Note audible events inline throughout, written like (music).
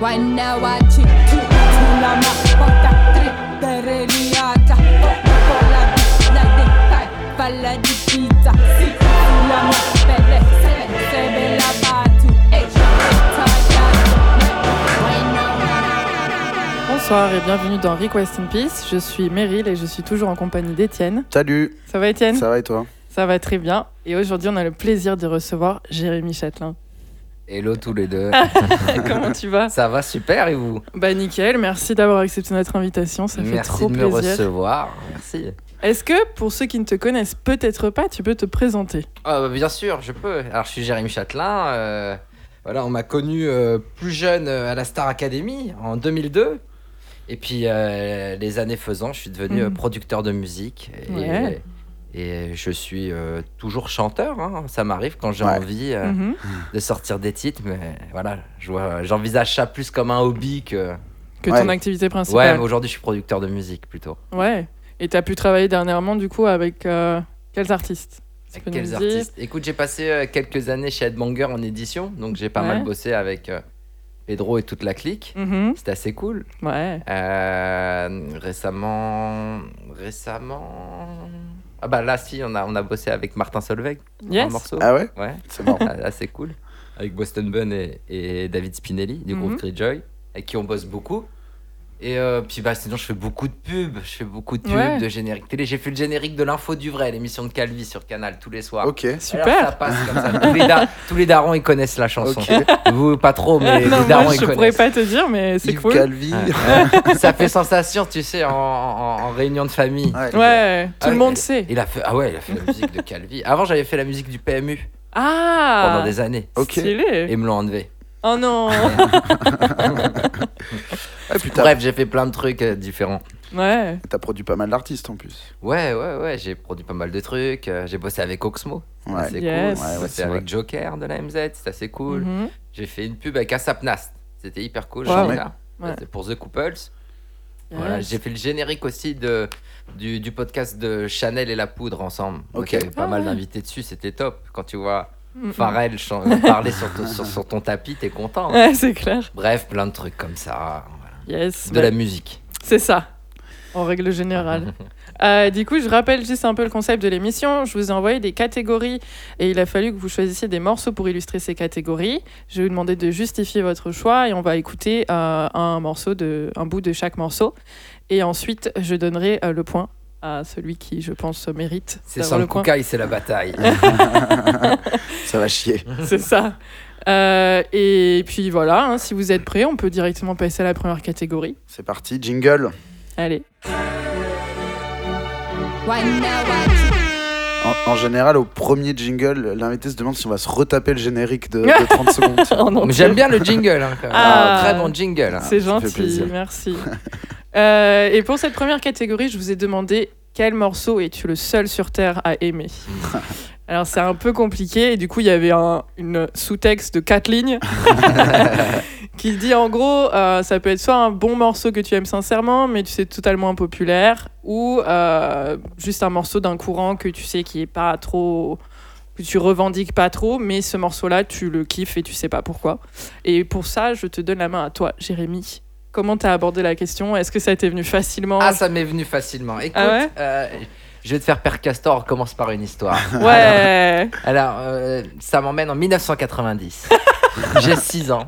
La Palla di pizza. Batu Bonsoir et bienvenue dans Request in Peace. Je suis Meryl et je suis toujours en compagnie d'Étienne. Salut, Ça va Étienne? Ça va et toi? Ça va très bien. Et aujourd'hui, on a le plaisir de recevoir Jérémy Châtelain. Hello tous les deux. (laughs) Comment tu vas? Ça va super et vous? Bah nickel, merci d'avoir accepté notre invitation, ça fait Merci trop de me plaisir. recevoir. Merci. Est-ce que pour ceux qui ne te connaissent peut-être pas, tu peux te présenter? Ah, bah, bien sûr, je peux. Alors je suis Jérémy Châtelain. euh, voilà, on m'a connu euh, plus jeune euh, à la Star Academy en 2002. Et puis euh, les années faisant, je suis devenu euh, producteur de musique. Et, Ouais. et je suis euh, toujours chanteur. hein. Ça m'arrive quand j'ai Ouais. envie euh, Mhm. de sortir des titres. Mais voilà, je j'envisage ça plus comme un hobby que. Que Ouais. ton activité Ouais, principale mais aujourd'hui je suis producteur de musique plutôt. Ouais. Et tu as pu travailler dernièrement du coup avec euh, quels artistes? Quels artistes? Écoute, j'ai passé euh, quelques années chez Headbanger en édition, donc j'ai pas Ouais. mal bossé avec euh, Pedro et toute la clique. Mhm. C'était assez cool. Ouais. Euh, récemment, récemment. Ah bah là, si, on a, on a bossé avec Martin Solveig, un Yes. morceau. Ah ouais Ouais, C'est marrant. ah, assez cool. Avec Boston Bun et, et David Spinelli du Mhm. groupe Greyjoy, avec qui on bosse beaucoup. Et euh, puis bah sinon je fais beaucoup de pubs, je fais beaucoup de pubs, Ouais. de génériques télé. J'ai fait le générique de l'info du vrai, l'émission de Calvi sur Canal tous les soirs. Ok. Alors, ça Super. passe comme ça. Tous les, da- tous les darons ils connaissent la chanson. Vous pas trop, mais non, les darons moi ils je pourrais connaissent. pas te dire, mais c'est Yves cool. Calvi. ça fait sensation, tu sais, en, en- en réunion de famille. Ouais. Ouais, tout Ah le ouais, monde sait. Il a fait, ah ouais, il a fait la musique de Calvi. Avant, j'avais fait la musique du PMU Ah pendant des années. Ok. Stylé. Et ils me l'ont enlevé. Oh non (laughs) (laughs) Ah, Bref, j'ai fait plein de trucs euh, différents. Ouais. t'as produit pas mal d'artistes en plus. Ouais, ouais, ouais, j'ai produit pas mal de trucs. euh, J'ai bossé avec Oxmo. Ouais. C'est Yes. cool. Ouais, J'ai ouais, bossé c'est avec. Joker de la MZ, c'était assez cool. Mhm. J'ai fait une pub avec Asapnast. C'était hyper cool. Wow. là. Ouais. C'était pour The Couples. Voilà, Yes. j'ai fait le générique aussi de, du, du podcast de Chanel et la poudre ensemble. Donc Ok. il y avait pas Ah mal ouais. d'invités dessus, c'était top. Quand tu vois Mhm. Pharrell chan- parler sur, ton- sur, sur ton tapis, t'es content. Ouais, c'est clair. Bref, plein de trucs comme ça. Yes. De la musique. C'est ça, en règle générale. (laughs) Euh, du coup, je rappelle juste un peu le concept de l'émission. Je vous ai envoyé des catégories et il a fallu que vous choisissiez des morceaux pour illustrer ces catégories. Je vais vous demander de justifier votre choix et on va écouter euh, un morceau de, un bout de chaque morceau. Et ensuite, je donnerai euh, le point à celui qui, je pense, mérite C'est sans le point. Kukai, c'est la bataille. (laughs) (laughs) Ça va chier. (laughs) C'est ça. Euh, et puis voilà, hein, si vous êtes prêts, on peut directement passer à la première catégorie. C'est parti, jingle. Allez. En, en général, au premier jingle, l'invité se demande si on va se retaper le générique de, de (laughs) 30 secondes. Entier. J'aime bien le jingle. hein, quand même. Ah. très bon jingle. hein. C'est gentil, merci. (laughs) Euh, et pour cette première catégorie, je vous ai demandé quel morceau es-tu le seul sur Terre à aimer (laughs) Alors c'est un peu compliqué, et du coup il y avait un une sous-texte de quatre lignes (laughs) qui dit en gros, euh, ça peut être soit un bon morceau que tu aimes sincèrement, mais tu sais totalement impopulaire, ou euh, juste un morceau d'un courant que tu sais qui est pas trop que tu revendiques pas trop, mais ce morceau-là, tu le kiffes et tu sais pas pourquoi. Et pour ça, je te donne la main à toi, Jérémy. Comment t'as abordé la question? Est-ce que ça t'est venu facilement? Ah, ça m'est venu facilement. Écoute, Ah ouais? euh, je vais te faire Père Castor, on commence par une histoire. (laughs) Ouais. Alors, euh, ça m'emmène en 1990. (laughs) J'ai 6 ans.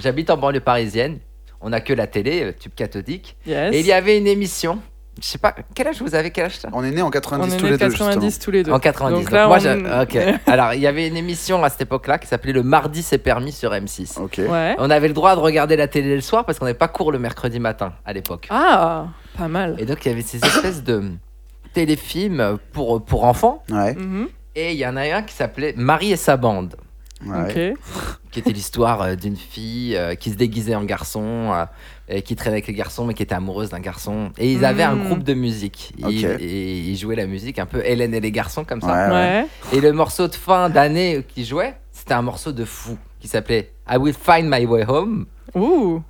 J'habite en banlieue parisienne. On n'a que la télé, euh, tube cathodique. Yes. Et il y avait une émission. Je sais pas, quel âge vous avez Quel âge t'as On est né en On 90 est tous né les deux, 90 tous les deux. En 90. Donc Donc là, moi, on- ok. (laughs) Alors, il y avait une émission à cette époque-là qui s'appelait Le Mardi c'est permis sur M6. justement. Ok. Ouais. On avait le droit de regarder la télé le soir parce qu'on n'avait pas cours le mercredi matin à l'époque. Ah, pas mal. Et donc, il y avait ces espèces de téléfilms pour, pour enfants. Ouais. Mhm. Et il y en a un qui s'appelait Marie et sa bande. ouais. Ok. qui était l'histoire euh, d'une fille euh, qui se déguisait en garçon, euh, et qui traînait avec les garçons, mais qui était amoureuse d'un garçon. Et ils avaient un Mm. groupe de musique. Ils, et ils jouaient la musique un peu Hélène et les garçons comme ça. Ouais, ouais. Ouais. Et le morceau de fin d'année qu'ils jouaient, c'était un morceau de fou qui s'appelait I Will Find My Way Home. Ouh.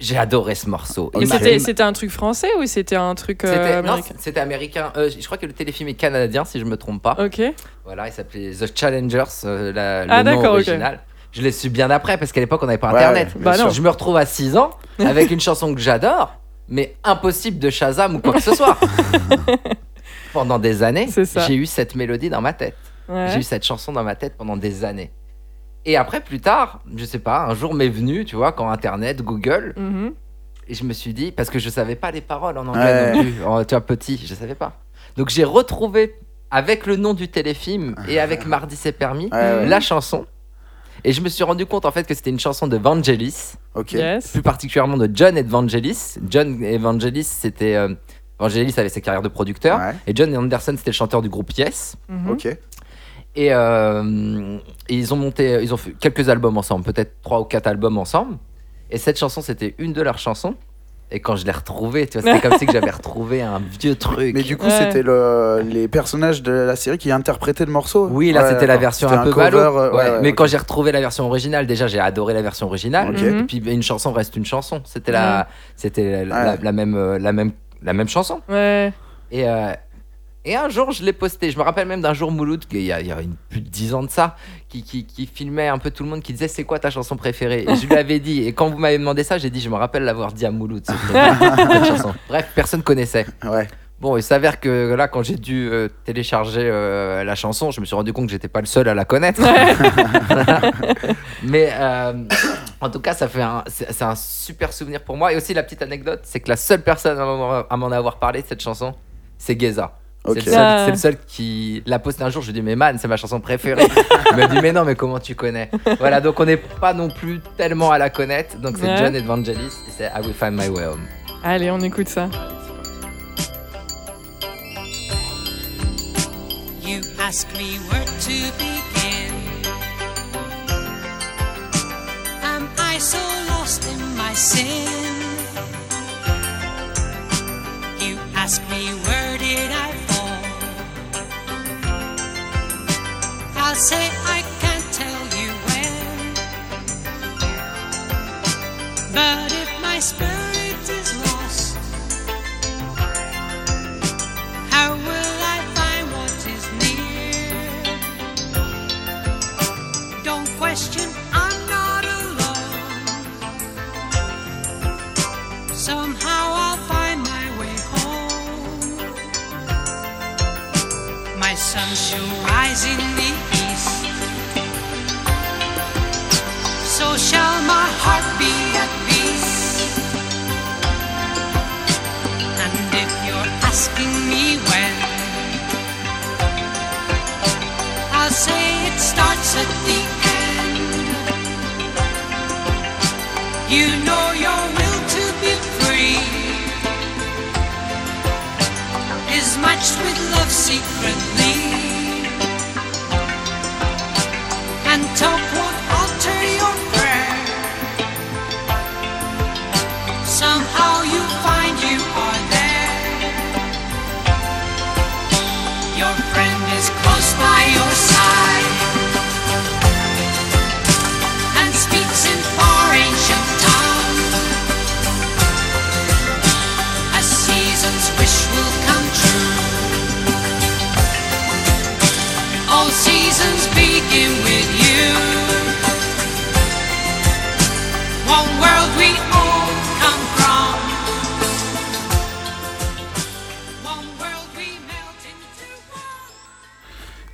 J'ai adoré ce morceau. C'était, c'était un truc français ou c'était un truc euh, C'était non, américain? c'était américain. Euh, je crois que le téléfilm est canadien, si je me trompe pas. Ok. Voilà, il s'appelait The Challengers, euh, la- Ah, le nom d'accord, ok. Je l'ai su bien après parce qu'à l'époque on n'avait pas internet. ouais, Bah non. Je me retrouve à 6 ans avec une chanson que j'adore, mais impossible de Shazam ou quoi que ce soit. (laughs) pendant des années, j'ai eu cette mélodie dans ma tête. Ouais. J'ai eu cette chanson dans ma tête pendant des années. Et après, plus tard, je sais pas, un jour m'est venu, tu vois, quand Internet, Google, Mhm. et je me suis dit, parce que je savais pas les paroles en anglais Ouais. non plus, en- tu vois, petit, je savais pas. Donc j'ai retrouvé, avec le nom du téléfilm et avec Mardi c'est permis, Ouais, ouais. la chanson. Et je me suis rendu compte en fait que c'était une chanson de Vangelis, Ok. Yes. plus particulièrement de John Evangelis. John Evangelis, c'était. euh, Vangelis avait sa carrière de producteur. Ouais. Et John Anderson, c'était le chanteur du groupe Yes. Mhm. Ok. Et, euh, et ils ont monté, ils ont fait quelques albums ensemble, peut-être trois ou quatre albums ensemble. Et cette chanson, c'était une de leurs chansons. Et quand je l'ai retrouvée, tu vois, c'était comme si que j'avais retrouvé un vieux truc. Mais du coup, Ouais. c'était le... les personnages de la série qui interprétaient le morceau. Oui, là Ouais, c'était la version C'était un peu cover, ballot. euh, Ouais, ouais, ouais, mais quand j'ai retrouvé la version originale, déjà j'ai adoré la version originale. Ok. Mhm. Et puis une chanson reste une chanson. C'était la, c'était la, la- Ouais. la même, euh, la même, la même chanson. Ouais. Et, euh, et un jour, je l'ai posté. Je me rappelle même d'un jour, Mouloud, qu'il y a, il y a une, plus de 10 ans de ça, qui, qui, qui filmait un peu tout le monde, qui disait C'est quoi ta chanson préférée? Et je lui avais dit. Et quand vous m'avez demandé ça, j'ai dit Je me rappelle l'avoir dit à Mouloud, cette, cette chanson. Bref, personne connaissait. Ouais. Bon, il s'avère que là, quand j'ai dû euh, télécharger euh, la chanson, je me suis rendu compte que j'étais pas le seul à la connaître. (laughs) Mais euh, en tout cas, ça fait un, c'est un super souvenir pour moi. Et aussi, la petite anecdote, c'est que la seule personne à m'en- à m'en avoir parlé de cette chanson, c'est Geza. Ok. C'est le, seul- Ah. c'est le seul qui l'a posté un jour. Je lui ai dit, mais man, c'est ma chanson préférée. Il m'a dit, mais non, mais comment tu connais? Voilà, donc on n'est pas non plus tellement à la connaître. Donc c'est Ouais. John Evangelis et c'est I Will Find My Way Home. Allez, on écoute ça. You ask me where to begin. Am I so lost in my sin? You ask me where did I I'll say I can't tell you when. But if my spirit is lost, how will I find what is near? Don't question, I'm not alone. Somehow I'll find my way home. My sun shall rise in secretly. And talk won't alter your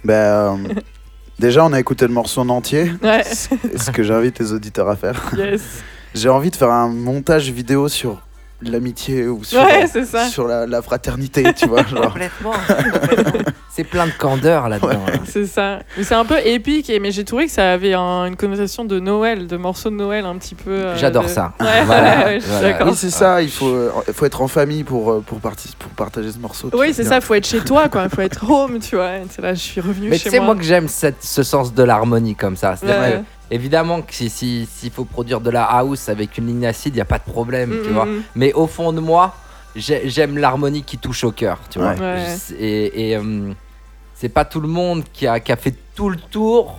Ben, euh, déjà, on a écouté le morceau en entier. Ouais. C'est ce que j'invite les auditeurs à faire. Yes. J'ai envie de faire un montage vidéo sur l'amitié ou sur, Ouais, c'est ça. sur la, la fraternité, tu vois. Genre. Complètement. (laughs) c'est plein de candeur là-dedans. là. C'est ça. Mais c'est un peu épique, et, mais j'ai trouvé que ça avait un- une connotation de Noël, de morceaux de Noël un petit peu. euh, J'adore de- ça. Ouais, (laughs) Voilà, ouais, je suis voilà. d'accord. Oui, c'est ça, il faut, euh, faut être en famille pour, euh, pour, pour partager ce morceau. Oui, tu c'est ça, faut être chez toi, quoi. Faut être home, tu vois. C'est là, je suis revenu Mais chez tu sais, moi. moi que j'aime ce sens de l'harmonie comme ça. C'est-à-dire Que, évidemment que si- si- s'il faut produire de la house avec une ligne acide, il n'y a pas de problème, tu Mm, vois. mm, Mais au fond de moi, j'ai- j'aime l'harmonie qui touche au cœur, tu vois. Ouais. Ouais. Je- Et, et, euh, c'est pas tout le monde qui a, qui a fait tout le tour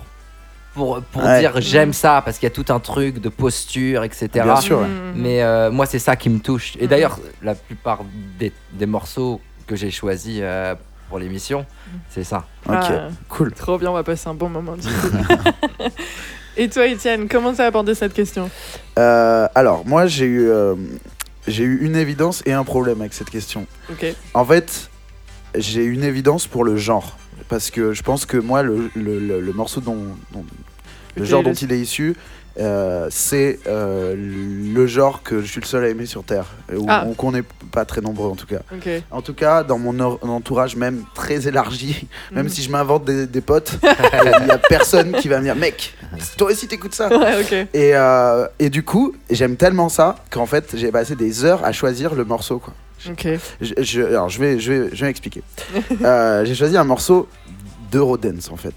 pour, pour Ouais. dire j'aime ça, parce qu'il y a tout un truc de posture, etc. Bien sûr. mm. Mais euh, moi, c'est ça qui me touche. Et d'ailleurs, la plupart des, des morceaux que j'ai choisis euh, pour l'émission, c'est ça. Ok, Ah, cool. Trop bien, on va passer un bon moment. (laughs) Et toi, Étienne, comment t'as abordé cette question Euh, alors, moi, j'ai eu, euh, j'ai eu une évidence et un problème avec cette question. Ok. En fait, j'ai une évidence pour le genre. Parce que je pense que moi, le, le- le- le morceau dont, dont- le genre dont il est issu, euh, c'est euh, le genre que je suis le seul à aimer sur Terre. Ou Ah. qu'on n'est pas très nombreux en tout cas. En tout cas, dans mon entourage même très élargi, (laughs) même Mhm. si je m'invente des, des potes, (laughs) il n'y a personne qui va me dire Mec, toi aussi t'écoutes ça Ouais, et, euh, et du coup, j'aime tellement ça qu'en fait, j'ai passé des heures à choisir le morceau. Quoi. Je, je- alors, je vais, je vais, je vais m'expliquer. Euh, j'ai choisi un morceau d'Eurodance en fait.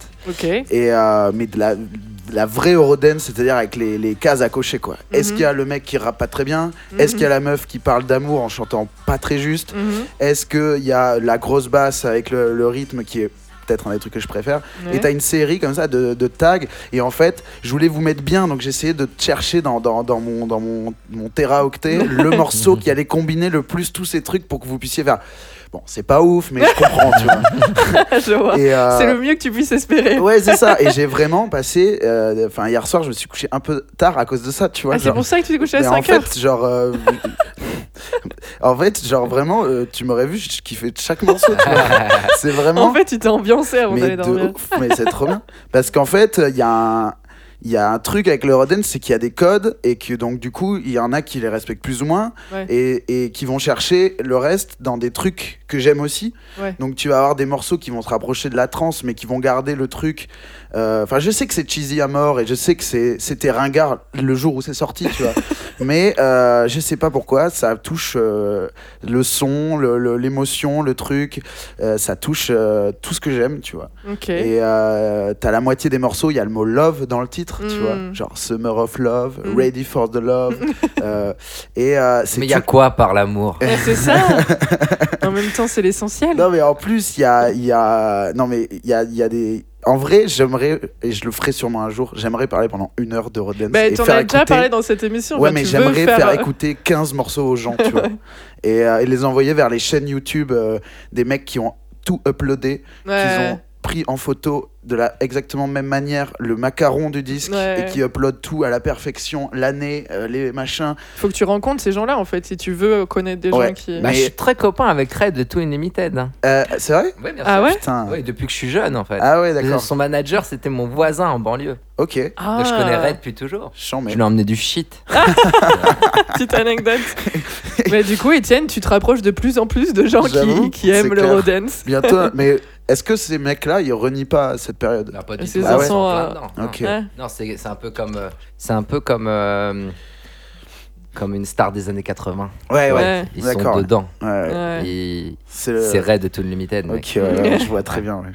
Et, mais de la, de la vraie Eurodance, c'est-à-dire avec les, les cases à cocher. quoi. Est-ce Mhm. qu'il y a le mec qui rappe pas très bien? Est-ce qu'il y a Mhm. la meuf qui parle d'amour en chantant pas très juste? Mhm. Est-ce qu'il y a la grosse basse avec le, le rythme qui est peut-être un des trucs que je préfère? Ouais. et t'as une série comme ça de, de tags. Et en fait, je voulais vous mettre bien, donc j'essayais de chercher dans, dans, dans mon, dans mon, mon (laughs) le morceau qui allait combiner le plus tous ces trucs pour que vous puissiez faire. Bon, c'est pas ouf, mais je comprends, tu vois. (laughs) Je vois. Euh, C'est le mieux que tu puisses espérer. Ouais, c'est ça. Et j'ai (laughs) vraiment passé. euh, Enfin, hier soir, je me suis couché un peu tard à cause de ça, tu vois. Ah, c'est pour ça que tu t'es couché à mais en 5 heures fait, genre. euh, (laughs) en fait, genre vraiment, euh, tu m'aurais vu, je kiffais chaque morceau, tu vois. C'est vraiment. En fait, tu t'es ambiancé avant d'aller de dormir. ouf, mais c'est trop bien. Parce qu'en fait, il y a un. Il y a un truc avec le Rodent, c'est qu'il y a des codes et que donc du coup, il y en a qui les respectent plus ou moins Ouais. et, et qui vont chercher le reste dans des trucs que j'aime aussi. Ouais. Donc tu vas avoir des morceaux qui vont se rapprocher de la trance mais qui vont garder le truc. euh, Enfin, je sais que c'est cheesy à mort et je sais que c'est- c'était ringard le jour où c'est sorti, tu vois. (laughs) mais euh, je sais pas pourquoi, ça touche euh, le son, le- le- l'émotion, le, truc. euh, ça touche euh, tout ce que j'aime, tu vois. Ok. Et euh, t'as la moitié des morceaux, il y a le mot love dans le titre, tu Mm. vois. Genre Summer of Love, Mm. Ready for the Love. (laughs) euh, et euh, c'est Mais il y a quoi par l'amour? C'est ça. (laughs) en même temps, c'est l'essentiel. Non, mais en plus, il y a, y a. Non, mais il y a, y a des. En vrai, j'aimerais, et je le ferai sûrement un jour, j'aimerais parler pendant une heure de Rodance. Bah, et t'en as déjà parlé dans cette émission. Ouais, Enfin, mais j'aimerais faire, euh, écouter 15 morceaux aux gens, tu vois. (laughs) Et, euh, et les envoyer vers les chaînes YouTube euh, des mecs qui ont tout uploadé, ouais. qu'ils ont pris en photo de la exactement même manière le macaron du disque Ouais. et qui upload tout à la perfection, l'année, euh, les machins. Faut que tu rencontres ces gens-là, en fait, si tu veux connaître des Ouais. gens qui. Bah, Mais- Je suis très copain avec Red de Too Unlimited. Euh, c'est vrai? Ouais, bien Ah ouais? Putain. Ouais, depuis que je suis jeune en fait. Ah ouais, d'accord. Son manager, c'était mon voisin en banlieue. Ok. Ah, Donc je connais Red depuis toujours. Chant, mais... Je lui ai emmené du shit. (laughs) Petite anecdote. (laughs) mais du coup, Étienne, tu te rapproches de plus en plus de gens qui, qui aiment le clair. Rodance. Bientôt, mais est-ce que ces mecs-là, ils renient pas cette période Non, pas du Ces tout. Ah ouais. Ils sont plein euh. Non. Ok. Ouais. Non, c'est c'est un peu comme. euh, c'est un peu comme. euh, comme une star des années 80. Ouais, ouais. Ouais. Ils D'accord. sont dedans. ouais. Et C'est le... c'est Red de Too Unlimited. mec. Ok, ouais, ouais, je vois très bien. ouais.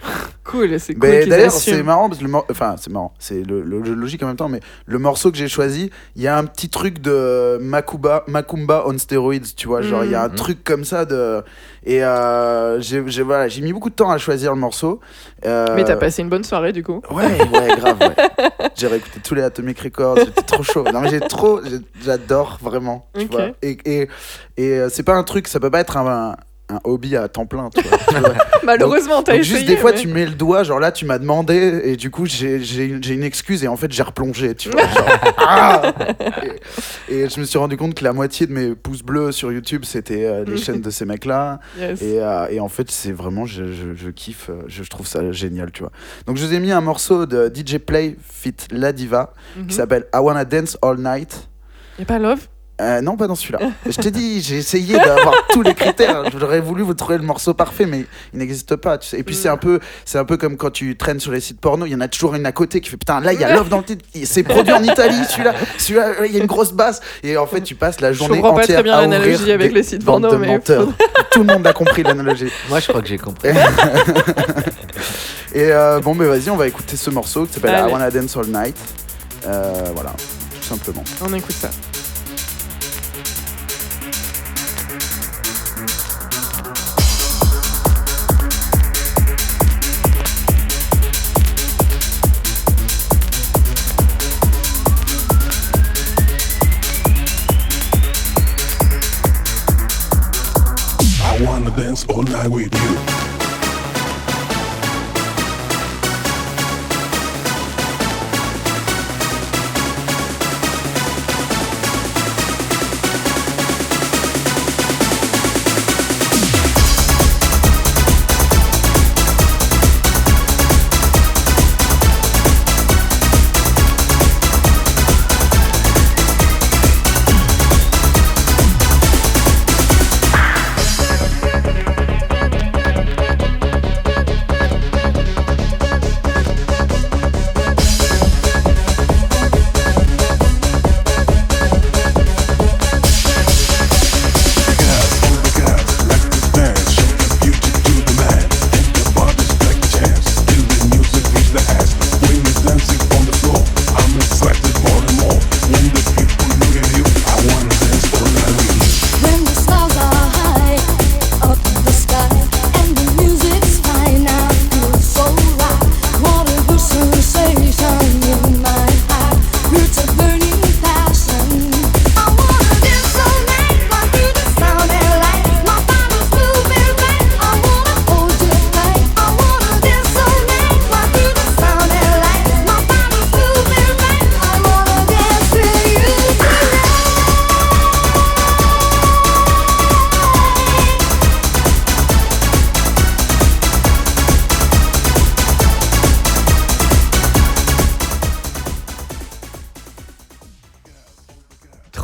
Cool, c'est cool. D'ailleurs, c'est marrant parce que le mor- enfin, c'est marrant, c'est le, le- le logique en même temps, mais le morceau que j'ai choisi, il y a un petit truc de Makuba, Macumba on steroids, tu vois, genre il y a un Mhm. truc comme ça de et euh, j'ai voilà, j'ai mis beaucoup de temps à choisir le morceau. Euh, Mais t'as passé une bonne soirée, du coup. Ouais, ouais, grave, ouais. (laughs) J'ai réécouté tous les Atomic Records, j'étais trop chaud. Non, mais j'ai trop, j'adore vraiment, tu vois. Et, et, et euh, c'est pas un truc, ça peut pas être un, un, un hobby à temps plein, tu vois. tu vois. (laughs) Malheureusement, t'as essayé. juste des fois mais- tu mets le doigt, genre là tu m'as demandé et du coup j'ai j'ai une excuse et en fait j'ai replongé, tu vois. genre, (laughs) ah et, et je me suis rendu compte que la moitié de mes pouces bleus sur YouTube c'était euh, les chaînes de ces mecs-là. Yes. Et, euh, et en fait, c'est vraiment, je, je, je kiffe, euh, je, je trouve ça génial, tu vois. Donc, je vous ai mis un morceau de DJ Play fit La Diva Mhm. qui s'appelle I Wanna Dance All Night. Y'a pas Love? Euh, non, pas dans celui-là. je t'ai dit, j'ai essayé d'avoir tous les critères. J'aurais voulu vous trouver le morceau parfait, mais il n'existe pas. Tu sais. Et puis, Mm. c'est un peu, c'est un peu comme quand tu traînes sur les sites porno. Il y en a toujours une à côté qui fait putain, là, il y a Love dans le titre. C'est produit en Italie, celui-là. Celui-là, il y a une grosse basse. Et en fait, tu passes la journée comprends pas entière très bien à l'analogie ouvrir avec des les sites porno, de mais menteurs. (laughs) Tout le monde a compris l'analogie. Moi, je crois que j'ai compris. (laughs) Et euh, bon, mais vas-y, on va écouter ce morceau qui s'appelle I. Wanna Dance All Night. Euh, voilà, tout simplement. On écoute ça. All night with you.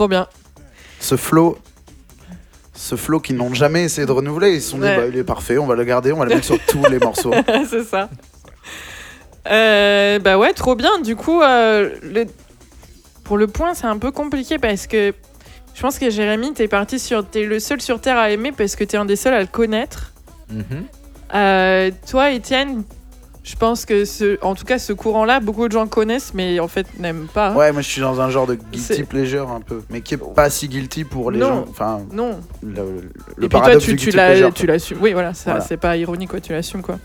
Trop bien. Ce flow. Ce flow qu'ils n'ont jamais essayé de renouveler, ils se sont dit Ouais. bah, il est parfait, on va le garder, on va le mettre sur (laughs) tous les morceaux. c'est ça. Euh, bah ouais, trop bien. Du coup, euh, le- pour le point, c'est un peu compliqué parce que je pense que Jérémy, t'es parti sur, t'es le seul sur Terre à aimer parce que t'es un des seuls à le connaître. Mhm. Euh, toi, Étienne, je pense que ce, en tout cas, ce courant-là, beaucoup de gens connaissent, mais en fait n'aiment pas. Ouais, moi je suis dans un genre de guilty pleasure un peu, mais qui est pas si guilty pour les Non. gens. Enfin, Non. le, le Et puis toi, tu, l'assumes. Oui, voilà, ça, Voilà. c'est pas ironique, quoi, tu l'assumes, quoi.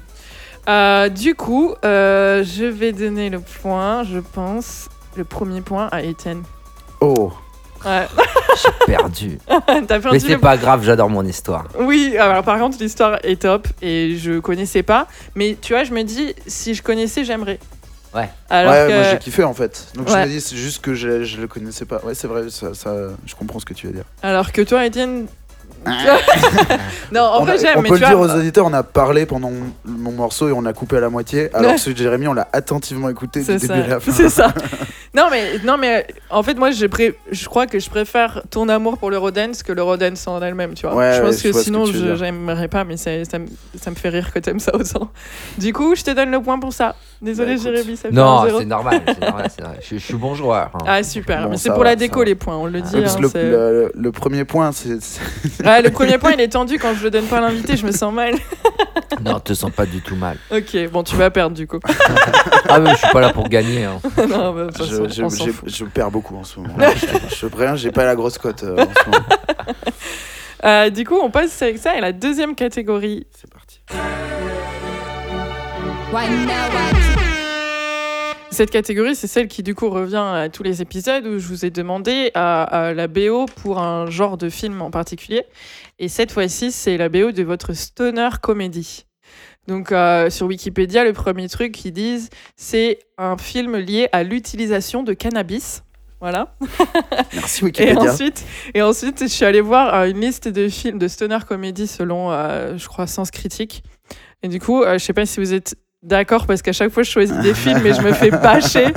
Euh, du coup, euh, je vais donner le point, je pense, le premier point à Étienne. Oh, Ouais, J'ai perdu. (laughs) t'as Mais perdu c'est le... pas grave, j'adore mon histoire. Oui, alors par contre, l'histoire est top et je connaissais pas. Mais tu vois, je me dis, si je connaissais, j'aimerais. Ouais. Alors ouais, que... moi j'ai kiffé en fait. Donc je Ouais. me dis, c'est juste que je, je le connaissais pas. Ouais, c'est vrai, ça, ça- je comprends ce que tu veux dire. Alors que toi, Étienne... (laughs) non, en on vrai, a- j'aime, on mais peut tu le dire aux auditeurs, on a parlé pendant mon, mon morceau et on a coupé à la moitié, alors Ouais. que celui de Jérémy, on l'a attentivement écouté du C'est début à la ça. fin. C'est ça. (laughs) Non mais, non mais en fait moi je, pré- je crois que je préfère ton amour pour l'Eurodance que l'Eurodance en elle-même tu vois. Ouais, je pense que que sinon dire. j'aimerais pas mais ça, ça, me- ça me fait rire que t'aimes ça autant. Du coup je te donne le point pour ça. Désolé Bah. Jérémy ça fait Non, c'est normal. Je, je suis bon joueur. hein. Ah super, Bon, mais c'est pour va, la déco les points, on le dit. Ouais, parce hein, que le, c'est- le- le premier point, c'est. Ouais, le premier point il est tendu quand je le donne pas à l'invité, je me sens mal. (laughs) Non, te sens pas du tout mal. ok, bon tu vas perdre du coup. Ah mais je suis pas là pour gagner. hein. (laughs) non, bah, Je, je- perds beaucoup en ce moment. je, je préviens, j'ai pas la grosse cote euh, en ce moment. (laughs) Euh, du coup on passe avec ça et la deuxième catégorie C'est parti. Cette catégorie, c'est celle qui du coup revient à tous les épisodes où je vous ai demandé à, à la BO pour un genre de film en particulier. Et cette fois-ci, c'est la BO de votre stoner comédie. Donc euh, sur Wikipédia, le premier truc qu'ils disent, c'est un film lié à l'utilisation de cannabis. Voilà. (laughs) Merci Et Wikipédia. ensuite, et ensuite, je suis allée voir euh, une liste de films de stoner comédie selon, euh, je crois, Sens Critique. Et du coup, euh, je sais pas si vous êtes d'accord parce qu'à chaque fois, je choisis des films et je me fais bâcher. (laughs)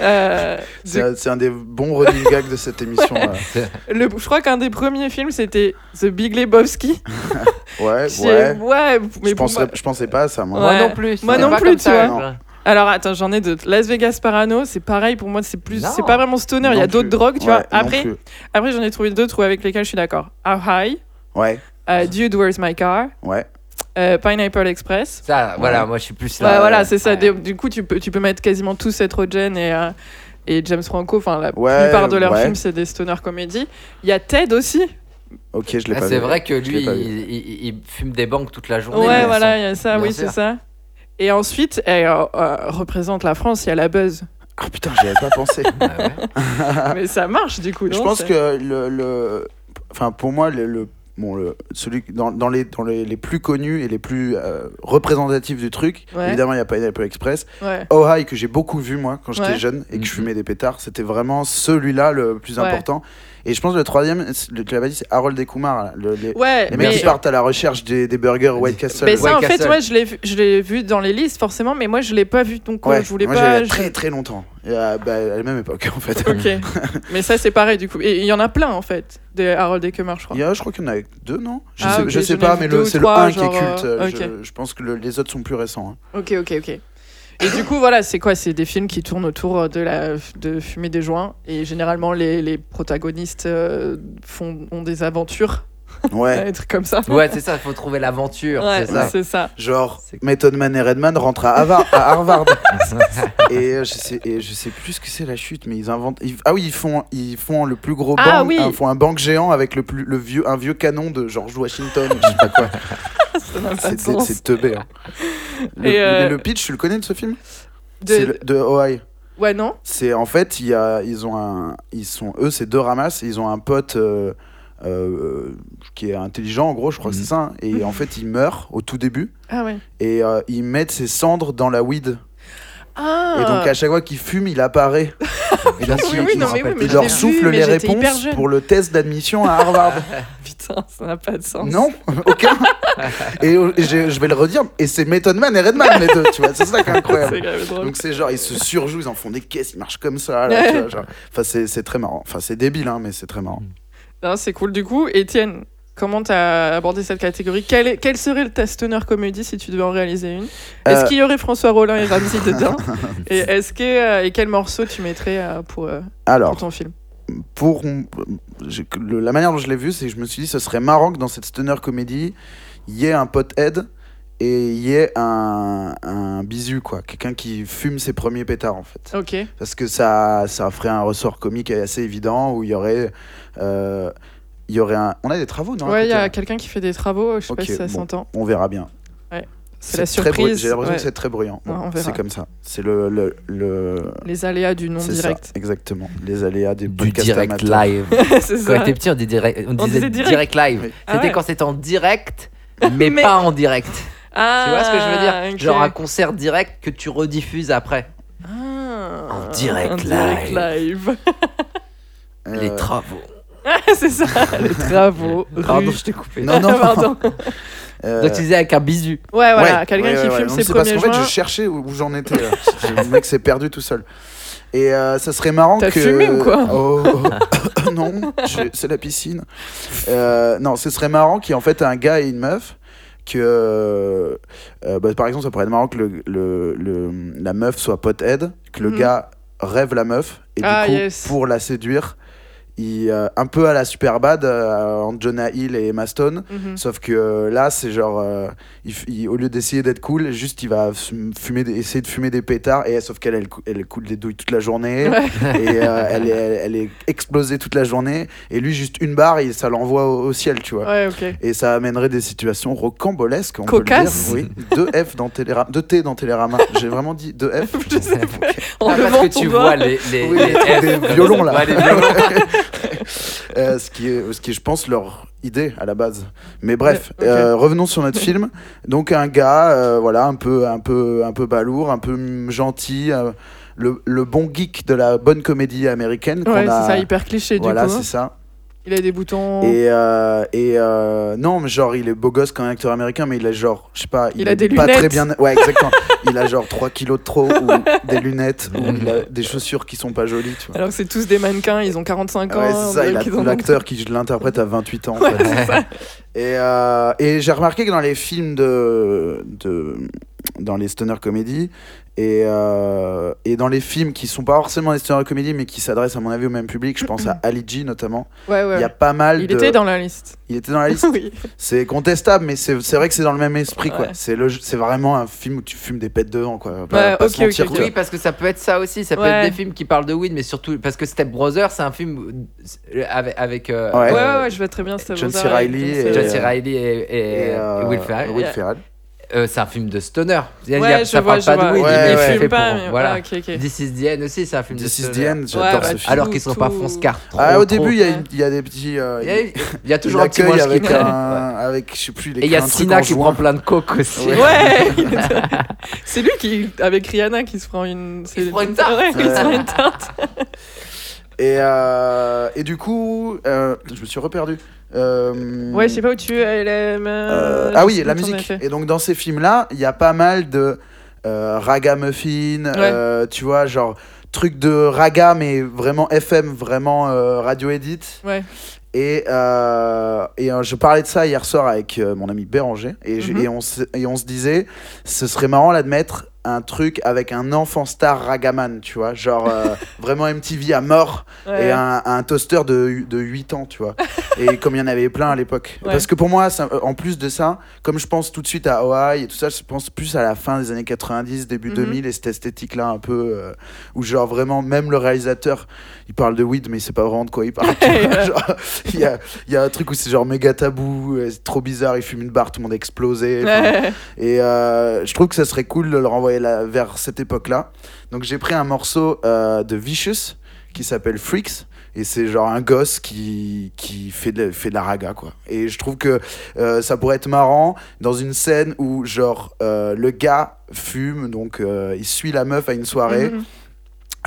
Euh, C'est un, des bons running gags de cette émission. (laughs) le- je crois qu'un des premiers films, c'était The Big Lebowski. (laughs) Ouais, ouais. ouais, mais Je, penserais- moi- je pensais pas à ça, moi. Ouais. Moi non plus. Moi non plus, tu ça, vois. Alors attends, j'en ai d'autres. Las Vegas Parano, c'est pareil pour moi, c'est plus, c'est pas vraiment stoner. Il y a d'autres drogues, tu Ouais, vois. Après, après j'en ai trouvé d'autres avec lesquels je suis d'accord. How High, Ouais, euh, Dude, Where's My Car, ouais. Euh, Pineapple Express. Ça, voilà, Ouais. moi je suis plus Ouais, là. voilà, c'est ça. Ouais. Du- coup, tu peux, tu peux mettre quasiment tous Seth Rogen et, euh, et James Franco. Enfin, la Ouais, plupart de leurs ouais. films, c'est des stoner comédies. Il y a Ted aussi. Ok, je l'ai Ah, pas c'est vrai que lui, il, il- il fume des banques toute la journée. Ouais, voilà, il y a ça. bien Oui, c'est ça. Et ensuite, elle euh, euh, représente la France, il y a la buzz. Ah putain, j'y avais pas pensé. Ah. (laughs) Mais ça marche du coup. Je pense que le, le- enfin pour moi le, le- bon le celui dans, dans les dans les, les plus connus et les plus euh, représentatifs du truc, Ouais. évidemment il y a Pineapple Express, Ouais. Oh High que j'ai beaucoup vu moi quand j'étais Ouais. jeune et que je Mhm. fumais des pétards, c'était vraiment celui-là le plus Ouais. important. Et je pense que le troisième, le- tu l'as pas dit, c'est Harold et Kumar. Le- les, Ouais, les mais, mecs qui partent à la recherche des, des burgers White Castle. mais ça, en fait, moi, je l'ai vu- je l'ai vu dans les listes, forcément, mais moi, je l'ai pas vu, donc euh, Ouais, je voulais moi pas. je- très très longtemps. Et, euh, bah, à la même époque en fait. Ok. (laughs) mais ça, c'est pareil, du coup. Et il y en a plein, en fait, des Harold et Kumar, je crois. Il y a, je crois qu'il y en a deux, non? Je Ah, sais, ok, je sais pas, vu mais c'est le trois, 1 qui est culte. euh, je, je pense que le- les autres sont plus récents. hein. Ok, ok, ok. Et du coup, voilà, c'est quoi? C'est des films qui tournent autour de, la, de fumer des joints. Et généralement, les, les protagonistes euh, font, ont des aventures, Ouais. (laughs) des trucs comme ça. Ouais, c'est ça, il faut trouver l'aventure. Ouais, c'est ça. c'est ça. Genre, C'est- Method Man et Redman rentrent à Harvard. à Harvard. (laughs) et, euh, je sais, et je sais plus ce que c'est la chute, mais ils inventent. ils- ah oui, ils font, ils font le plus gros Ah oui. Ils font un banc géant avec le, plus, le vieux, un vieux canon de George Washington. je sais pas quoi. (laughs) C'est- teubé. hein. Le, euh, mais le pitch, tu le connais de ce film? De- de Ohio. Ouais, non C'est en fait, il y a, ils ont un, ils sont eux, c'est deux ramasses. Ils ont un pote euh, euh, qui est intelligent, en gros, je crois que Mhm. c'est ça. hein. Et en fait, il meurt au tout début Ah ouais. et euh, ils mettent ses cendres dans la weed. Ah Et donc à chaque fois qu'il fume, il apparaît. (laughs) Et donc, Oui, il, oui, il non, se mais oui, rappelle. mais Il je leur vu, souffle les réponses pour le test d'admission à Harvard. (laughs) Putain. ça n'a pas de sens. Non, aucun. et euh, je, je vais le redire, et c'est Method Man et Redman les deux, tu vois, c'est ça qui est incroyable. Donc c'est genre, ils se surjouent, ils en font des caisses, ils marchent comme ça. Là, tu vois, genre. Enfin, c'est c'est très marrant. Enfin, c'est débile, hein, mais c'est très marrant. Non, c'est cool. Du coup, Étienne, comment t'as abordé cette catégorie? Quel, est- quel serait le stoner comédie si tu devais en réaliser une? Est-ce Euh, qu'il y aurait François Rollin et Ramsey (laughs) dedans? Et est-ce que euh, et quel morceau tu mettrais euh, pour, euh, pour Alors, ton film? pour le- la manière dont je l'ai vu, c'est que je me suis dit, ce serait marrant que dans cette stoner comédie, il y ait un pothead et il y ait un, un bisu, quoi. Quelqu'un qui fume ses premiers pétards, en fait. Ok. Parce que ça, ça ferait un ressort comique assez évident où il y aurait. Euh, il y aurait un... On a des travaux, non ouais, il y a quelqu'un qui fait des travaux. Je sais pas si ça bon. s'entend. On verra bien. C'est la surprise. J'ai l'impression ouais. que c'est très bruyant. Bon, c'est comme ça. C'est le, le, le- Les aléas du non c'est ça, direct. exactement. Les aléas des Du direct amateurs. live. (laughs) c'est Quand on ça. était petit, on, disait direct, on On disait disait direct. direct live. Oui. Ah C'était ouais. quand c'était en direct, (laughs) mais, Mais- pas en direct. Ah, tu vois ce que je veux dire? Genre un concert direct que tu rediffuses après. Ah, En direct live. (laughs) Euh, Les travaux. (laughs) c'est ça, les travaux. (laughs) Pardon, je t'ai coupé. Non, non, non. (laughs) Pardon. euh, Donc tu disais avec un bisu. Ouais, voilà, Ouais, quelqu'un ouais, qui ouais, fume ouais. ses C'est parce premiers qu'en fait, je cherchais où, où j'en étais. là. le mec s'est perdu tout seul. Et euh, ça serait marrant T'as que. fumé ou quoi Oh, oh, Non, je- c'est la piscine. Euh, non, ce serait marrant qu'il y ait en fait un gars et une meuf. Que, euh, bah, par exemple, ça pourrait être marrant que le, le- le- la meuf soit pothead, que le Mhm. gars rêve la meuf, et Ah, du coup, yes. pour la séduire, il, euh, un peu à la Superbad, euh, entre Jonah Hill et Emma Stone, Mhm. Sauf que euh, là, c'est genre, euh, il au lieu d'essayer d'être cool, juste il va fum- fumer, des- essayer de fumer des pétards. Et sauf qu'elle, elle, elle coule des douilles toute la journée. Ouais. Et euh, elle, est, elle, elle est explosée toute la journée. Et lui, juste une barre, et ça l'envoie au, au ciel, tu vois. Ouais. Et ça amènerait des situations rocambolesques. On Cocasses. Peut le dire. Oui, deux F dans Télérama, deux T dans Télérama. J'ai vraiment dit deux F. (laughs) Je sais pas. En Ah, parce que tu vois les, les, Oui, F des violons, là. Ouais, les violons. (laughs) Euh, ce, qui est, ce qui est, je pense, leur idée à la base. Mais bref, Ouais, euh, revenons sur notre film. Donc un gars, euh, voilà, un peu, un peu, un peu balourd, un peu gentil, le, le bon geek de la bonne comédie américaine. Ouais, c'est ça, hyper cliché Voilà, du coup. c'est ça. Il a des boutons. Et, euh, et euh, non, mais genre, il est beau gosse comme un acteur américain, mais il a genre, je sais pas, Il a des pas lunettes. très bien. Ouais, exactement. (laughs) il a genre 3 kilos de trop, ou des lunettes, ou il a des chaussures qui sont pas jolies, tu vois. Alors que c'est tous des mannequins, ils ont 45 ans. Ouais, c'est ça, il l'acteur qui l'interprète à 28 ans. en fait. et euh, et j'ai remarqué que dans les films de, de dans les stoner comédies et, euh, et dans les films qui sont pas forcément des stoner comédies mais qui s'adressent à mon avis au même public, je pense à Ali G notamment. Ouais, Il y a pas mal Il de était dans la liste. il était dans la liste. (laughs) oui. C'est contestable mais c'est vrai que c'est dans le même esprit quoi. C'est le vraiment un film où tu fumes des pètes devant quoi. Ouais, Pas, pas ok, se mentir, ok, ok. quoi. Oui, parce que ça peut être ça aussi. Ça peut Ouais. être des films qui parlent de weed, mais surtout parce que Step Brothers, c'est un film euh, avec, avec euh, Ouais. Ouais, ouais, euh, ouais, je vois très bien. Steve John C. John C. et- John Reilly. C. Reilly et, et, Et, euh, Will Ferrell. Will Yeah. Ferrell. Euh, c'est un film de stoner. Il y a- Ouais, ça je vois, parle je pas vois. de weed, Ouais, mais ouais. Il fait pas, pour- mais voilà. ouais, ok, ok. This is the End aussi, c'est un film This de is the stoner. end, j'adore Ouais, ce bah, film. Alors qu'ils sont pas tout- fonce-car. Ah, trop, au début, il y, a trop. une- il y a des petits. euh, Il y a- il y a toujours un petit avec qui un, avec je sais plus. il Et il y a Sina qui prend plein de coke aussi. Ouais. (laughs) C'est lui qui, avec Rihanna, qui se prend une. Il se prend une tarte. Ouais, il se prend Ouais. une tarte. Et, euh, et du coup, euh, je me suis reperdu. Euh, Ouais, je sais pas où tu es. euh, Euh, ah oui, la musique. Et donc dans ces films-là, il y a pas mal de ragamuffin, euh, tu vois, genre truc de raga mais vraiment FM, vraiment radio edit. Ouais. Et, euh, et euh, je parlais de ça hier soir avec euh, mon ami Béranger et, Mhm. et, on se, et on se disait ce serait marrant là de mettre un truc avec un enfant star ragaman, tu vois, genre euh, (laughs) vraiment MTV à mort Ouais. et un, un toaster de, de 8 ans, tu vois. (laughs) et comme il y en avait plein à l'époque. Ouais. Parce que pour moi, ça- euh, en plus de ça, comme je pense tout de suite à Hawaii et tout ça, je pense plus à la fin des années 90, début Mhm. 2000 et cette esthétique-là un peu euh, où genre vraiment, même le réalisateur, il parle de weed mais il sait pas vraiment de quoi il parle. (laughs) Il y a, y a un truc où c'est genre méga tabou, euh, c'est trop bizarre, il fume une barre, tout le monde est explosé. Et euh, je trouve que ça serait cool de le renvoyer là- vers cette époque-là. Donc j'ai pris un morceau euh, de Vicious qui s'appelle Freaks. Et c'est genre un gosse qui, qui fait, de, fait de la raga, quoi. Et je trouve que euh, ça pourrait être marrant dans une scène où, genre, euh, le gars fume, donc euh, il suit la meuf à une soirée. Mhm.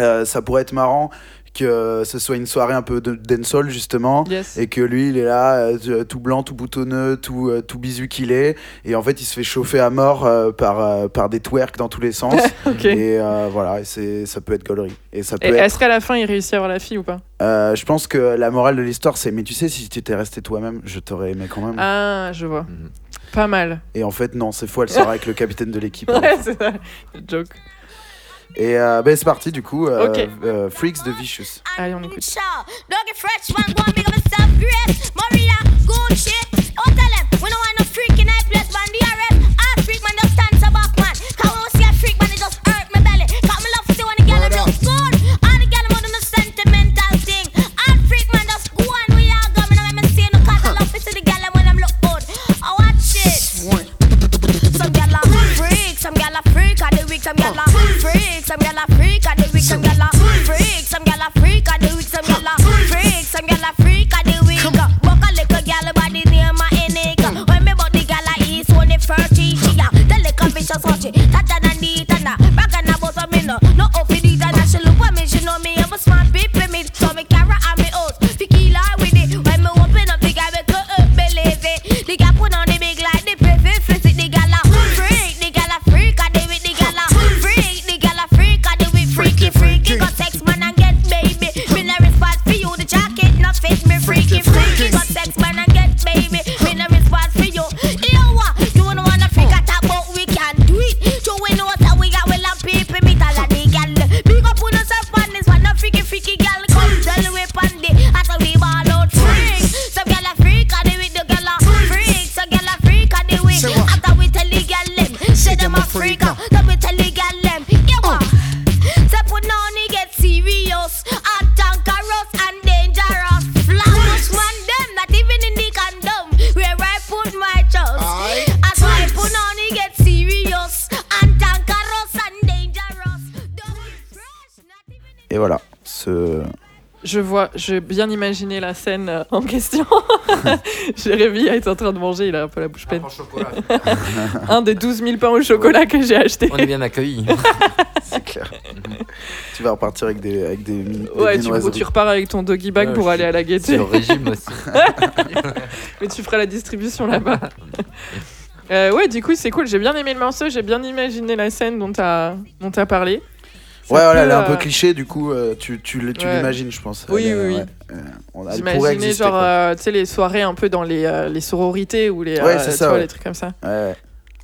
Euh, ça pourrait être marrant que ce soit une soirée un peu de dancehall justement. Yes. Et que lui, il est là, euh, tout blanc, tout boutonneux, tout, euh, tout bisu qu'il est. Et en fait, il se fait chauffer à mort euh, par, euh, par des twerks dans tous les sens. (laughs) Ok. Et euh, voilà, et c'est, ça peut être gaulerie. Et ça peut être. est-ce qu'à la fin, il réussit à avoir la fille ou pas? Euh, je pense que la morale de l'histoire, c'est mais tu sais, si tu étais resté toi-même, je t'aurais aimé quand même. Ah, je vois. Mhm. Pas mal. Et en fait, non, c'est faux, elle sera avec le capitaine de l'équipe. (laughs) Ouais, c'est ça. Joke. Et euh, ben, c'est parti, du coup. euh, Ok. euh, Freaks de Vicious. Allez, on écoute. Oh. Oh. Some a freak, some gyal a freak of the week, some a freak, some gyal a freak of the week, some gyal a Je vois, j'ai bien imaginé la scène euh, en question. (laughs) Jérémy est en train de manger, il a un peu la bouche pleine. (laughs) Un des 12 000 pains au chocolat que j'ai acheté. On est bien accueillis. (laughs) C'est clair. tu vas repartir avec des, avec des, des Ouais, tu, repars avec ton doggy bag Ouais, pour aller à la C'est gaieté. au régime aussi. Mais tu feras la distribution là-bas. Euh, ouais, du coup, c'est cool. J'ai bien aimé le morceau. J'ai bien imaginé la scène dont tu as, dont as parlé. Ça Ouais, voilà, elle est un peu euh, cliché, du coup, euh, tu, tu, tu Ouais. l'imagines, je pense. Oui, Elle oui, oui. ouais, euh, on- J'imaginais exister, genre, euh, tu sais, les soirées un peu dans les, euh, les sororités ou les, Ouais, euh, c'est ça, vois, ouais. les trucs comme ça. Ouais.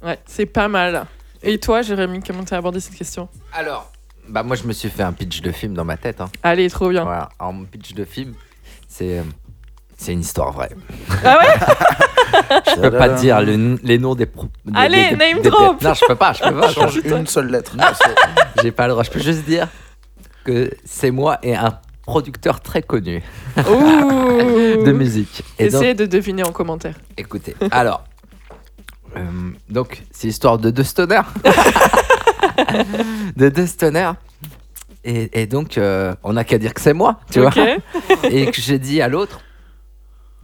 Ouais, c'est pas mal. Et toi, Jérémy, comment t'as abordé cette question? Alors, bah moi je me suis fait un pitch de film dans ma tête. Hein. Allez, trop bien. Voilà. Alors, mon pitch de film, c'est c'est une histoire vraie. Ah ouais? (laughs) Je peux pas te dire le- les noms des. pro- des- Allez, des- name des- drop Non, je peux pas, je peux (laughs) pas. Change une seule lettre. J'ai pas le droit. Je peux juste dire que c'est moi et un producteur très connu Ouh (laughs) de musique. Et donc, Essayez de deviner en commentaire. écoutez, alors. euh, donc, c'est l'histoire de deux stoners. (laughs) de deux stoners. Et, et donc, euh, on n'a qu'à dire que c'est moi, tu ok. vois. Et que j'ai dit à l'autre,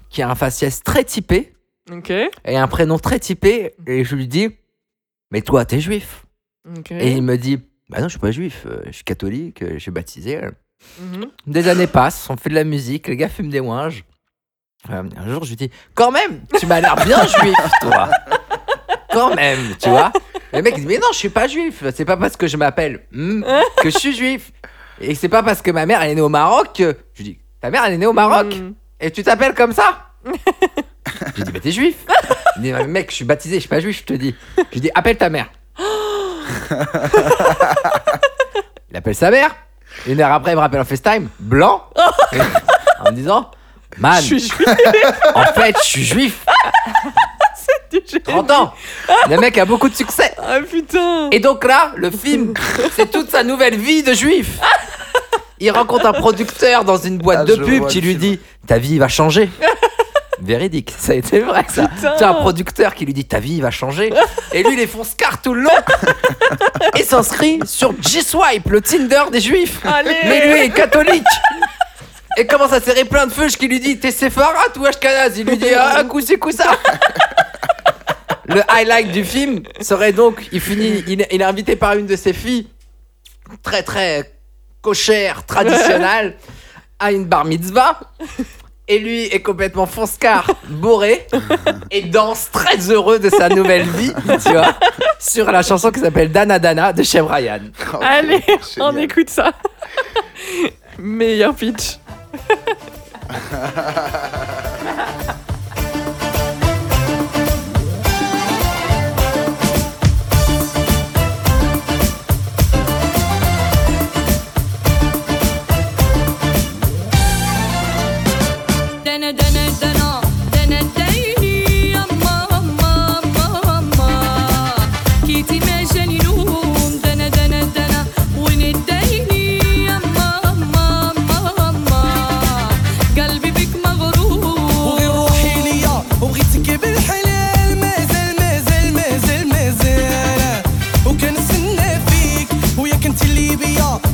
qui a un faciès très typé Ok. et un prénom très typé, et je lui dis, mais toi, t'es juif. Ok. Et il me dit, bah non, je suis pas juif, euh, je suis catholique, euh, je suis baptisé. Mhm. Des années passent, on fait de la musique, les gars fument des ouinges. Euh, un jour, je lui dis, quand même, tu m'as l'air bien juif, (laughs) toi. Quand même, tu vois. Le mec dit, mais non, je suis pas juif. C'est pas parce que je m'appelle que je suis juif. Et c'est pas parce que ma mère, elle est née au Maroc que. Je lui dis, ta mère, elle est née au Maroc Mhm. et tu t'appelles comme ça? (laughs) Je lui dis, bah t'es juif. Il dit, Mais mec, je suis baptisé, je suis pas juif, je te dis. Je lui dis, appelle ta mère. (gasps) il appelle sa mère. Une heure après, il me rappelle en FaceTime, blanc, (laughs) en me disant, man, Je suis juif. (laughs) en fait, je suis juif, (laughs) du 30 ans. Le mec a beaucoup de succès. Ah putain Et donc là, le film, c'est toute sa nouvelle vie de juif. Il rencontre un producteur dans une boîte Ah, de pub qui lui dit Ta vie va changer. Véridique, (laughs) ça a été vrai ça. Putain. Tu as un producteur qui lui dit Ta vie va changer. Et lui, (laughs) il est fonce-car tout le long. Et s'inscrit sur G-Swipe, le Tinder des juifs. Allez Mais lui est catholique. Et commence à serrer plein de feuilles qui lui dit T'es Séfarat ou Ashkenaz? Il lui dit Ah, coup c'est coup ça. Le highlight du film serait donc il finit, il est invité par une de ses filles, très très cochère, traditionnelle. à une bar mitzvah. Et lui est complètement fonce-car, bourré, (laughs) et danse très heureux de sa nouvelle vie, tu vois, sur la chanson qui s'appelle Dana Dana de Chef Ryan. Oh, Allez, on écoute ça. (laughs) Meilleur pitch. (laughs)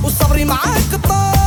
وصبري معاك طال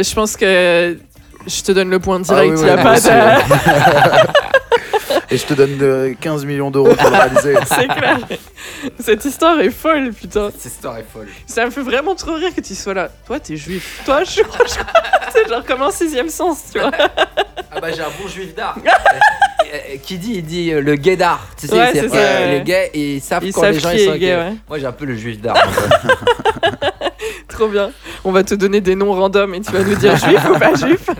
euh, je pense que je te donne le point direct. Ah oui, Il y a ouais, pas moi de. (laughs) Et je te donne euh, 15 millions d'euros pour le réaliser. (laughs) C'est clair. Cette histoire est folle, putain. Cette histoire est folle. Ça me fait vraiment trop rire que tu sois là. Toi, t'es juif. Toi, je. je- C'est (laughs) genre comme un sixième sens, tu vois. Ah bah j'ai un bon juif d'art. Euh, euh, qui dit, il dit euh, le gay d'art. Tu sais, Ouais, c'est- ça, euh, ouais. les gays, ils savent Ils quand savent les gens qui ils sont est gay, gays. ouais. Moi j'ai un peu le juif d'art. (laughs) Trop bien. On va te donner des noms random et tu vas nous dire juif ou pas juif. (laughs)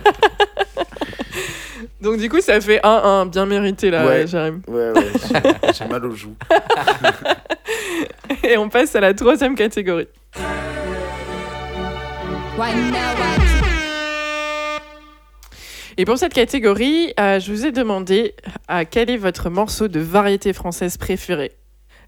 Donc du coup, ça fait 1-1, bien mérité là, Ouais. Jérémy. Ouais, ouais, (laughs) j'ai- mal aux joues. Et on passe à la troisième catégorie. Et pour cette catégorie, euh, je vous ai demandé à quel est votre morceau de variété française préféré.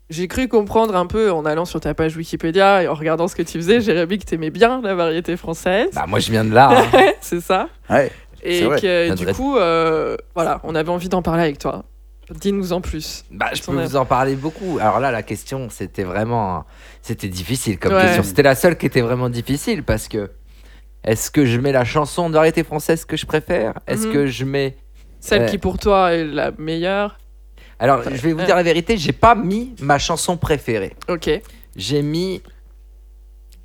J'ai cru comprendre un peu en allant sur ta page Wikipédia et en regardant ce que tu faisais, Jérémy, que t'aimais bien la variété française. bah moi je viens de là. hein. (laughs) c'est ça. Ouais. Et vrai. que du coup, euh, voilà, on avait envie d'en parler avec toi. Dis-nous en plus. Bah, je peux vous en parler beaucoup. Alors là, la question, c'était vraiment. C'était difficile comme Ouais. question. C'était la seule qui était vraiment difficile parce que. Est-ce que je mets la chanson de variété française que je préfère? Est-ce Mhm. que je mets. Celle Ouais. qui pour toi est la meilleure? Alors, je vais vous dire la vérité, j'ai pas mis ma chanson préférée. Ok. J'ai mis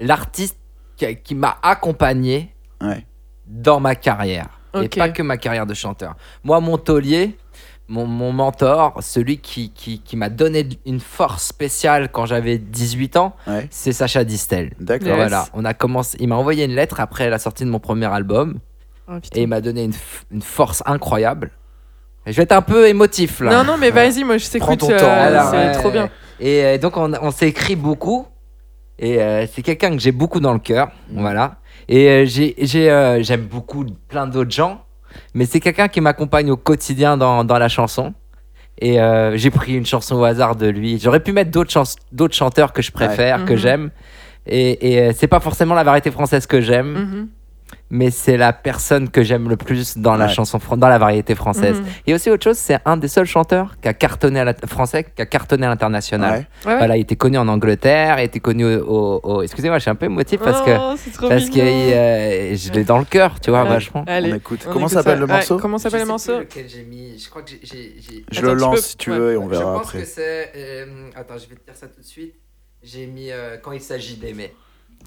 l'artiste qui, qui m'a accompagné Ouais. dans ma carrière. Et pas que ma carrière de chanteur. Moi, mon taulier, mon, mon mentor, celui qui, qui, qui m'a donné une force spéciale quand j'avais 18 ans, Ouais. c'est Sacha Distel. D'accord. Yes. Voilà, on a commencé, il m'a envoyé une lettre après la sortie de mon premier album Oh, et il m'a donné une force incroyable. Et je vais être un peu émotif là. Non, non, mais vas-y, moi je t'écoute. euh, c'est ouais, trop bien. Et euh, donc on, on s'est écrit beaucoup. Et euh, c'est quelqu'un que j'ai beaucoup dans le cœur. Mm. Voilà. Et euh, j'ai, j'ai, euh, j'aime beaucoup plein d'autres gens. Mais c'est quelqu'un qui m'accompagne au quotidien dans, dans la chanson. Et euh, j'ai pris une chanson au hasard de lui. J'aurais pu mettre d'autres, chanteurs que je préfère, que Mhm. j'aime. Et, et euh, c'est pas forcément la variété française que j'aime, Mhm. Mais c'est la personne que j'aime le plus dans la chanson, dans la variété française. Mhm. Et aussi autre chose, c'est un des seuls chanteurs qui a cartonné à la, français, qui a cartonné à l'international. Ouais. Ouais, ouais. Voilà, il était connu en Angleterre, il était connu au. au- au- Excusez-moi, je suis un peu émotif parce que Oh, c'est trop parce que euh, je l'ai dans le cœur, tu vois, Ouais. vachement. Allez, On écoute. on Comment s'appelle le Ouais, morceau Comment s'appelle le morceau lequel j'ai mis. Je crois que j'ai. Je Attends, le tu lance peux- si tu ouais. veux et on Je verra pense après. que c'est. euh, attends, je vais te dire ça tout de suite. J'ai mis euh, quand il s'agit d'aimer.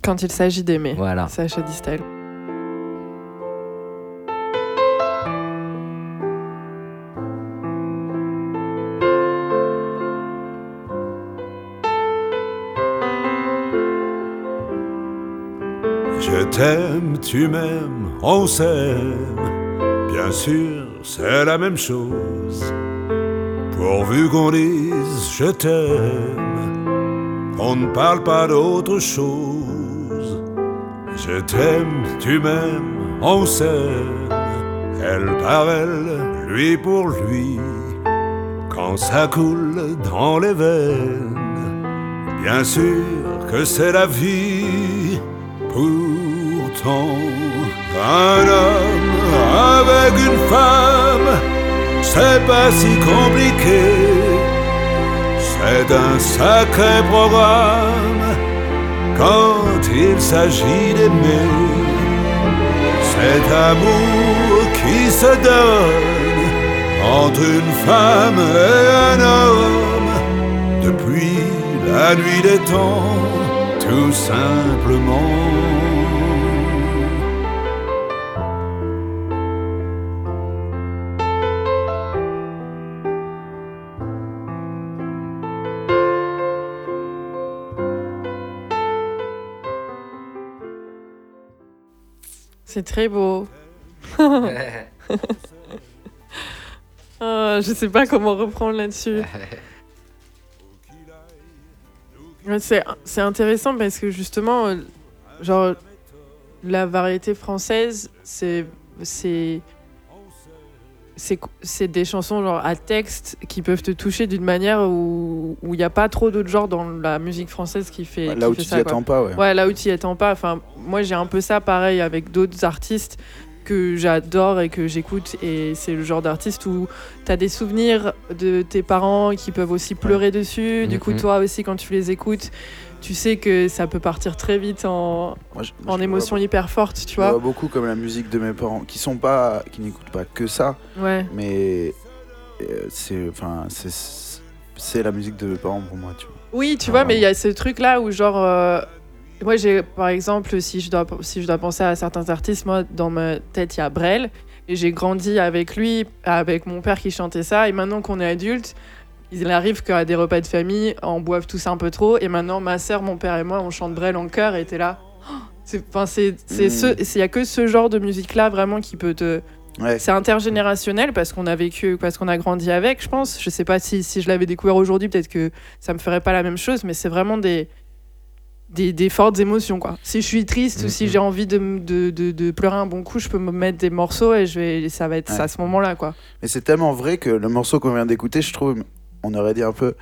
Quand il s'agit d'aimer. Voilà. Sacha Distel. Je t'aime, tu m'aimes, on s'aime. Bien sûr, c'est la même chose. Pourvu qu'on dise je t'aime, qu'on ne parle pas d'autre chose. Je t'aime, tu m'aimes, on s'aime. Elle par elle, lui pour lui. Quand ça coule dans les veines, bien sûr que c'est la vie. Pourtant, un homme avec une femme, c'est pas si compliqué. C'est un sacré programme quand il s'agit d'aimer. Cet amour qui se donne entre une femme et un homme depuis la nuit des temps, tout simplement. C'est très beau. (laughs) Ah, je sais pas comment reprendre là-dessus. (laughs) C'est intéressant parce que justement, euh, genre, la variété française, c'est des chansons genre à texte qui peuvent te toucher d'une manière où où il n'y a pas trop d'autres genres dans la musique française qui fait Là qui où fait tu t'y attends pas, ouais. Ouais, là où tu attends pas. Enfin, moi, j'ai un peu ça pareil avec d'autres artistes que j'adore et que j'écoute. Et c'est le genre d'artiste où tu as des souvenirs de tes parents qui peuvent aussi pleurer dessus. Du coup, Mhm. toi aussi, quand tu les écoutes, tu sais que ça peut partir très vite en, Moi, je- en je vois- hyper fortes, tu je vois vois. beaucoup comme la musique de mes parents, qui sont pas, qui n'écoutent pas que ça, Ouais. mais euh, c'est, enfin, c'est, c'est la musique de mes parents pour moi, tu vois. Oui, tu Ah, vois, mais il vraiment. y a ce truc-là où, genre, euh, moi, j'ai, par exemple, si je, dois, si je dois penser à certains artistes, moi, dans ma tête, il y a Brel, et j'ai grandi avec lui, avec mon père qui chantait ça, et maintenant qu'on est adulte, il arrive qu'à des repas de famille, on boive tous un peu trop, et maintenant, ma sœur, mon père et moi, on chante Brel en chœur, et t'es là. Oh, Mm. ce, il y a que ce genre de musique-là vraiment qui peut te, Ouais. c'est intergénérationnel parce qu'on a vécu, parce qu'on a grandi avec, je pense. Je sais pas si, si je l'avais découvert aujourd'hui, peut-être que ça me ferait pas la même chose, mais c'est vraiment des, des, des fortes émotions, quoi. Si je suis triste ou si j'ai envie de, de, de, de pleurer un bon coup, je peux me mettre des morceaux et je vais, ça va être Ouais. à ce moment-là, quoi. Mais c'est tellement vrai que le morceau qu'on vient d'écouter, je trouve, on aurait dit un peu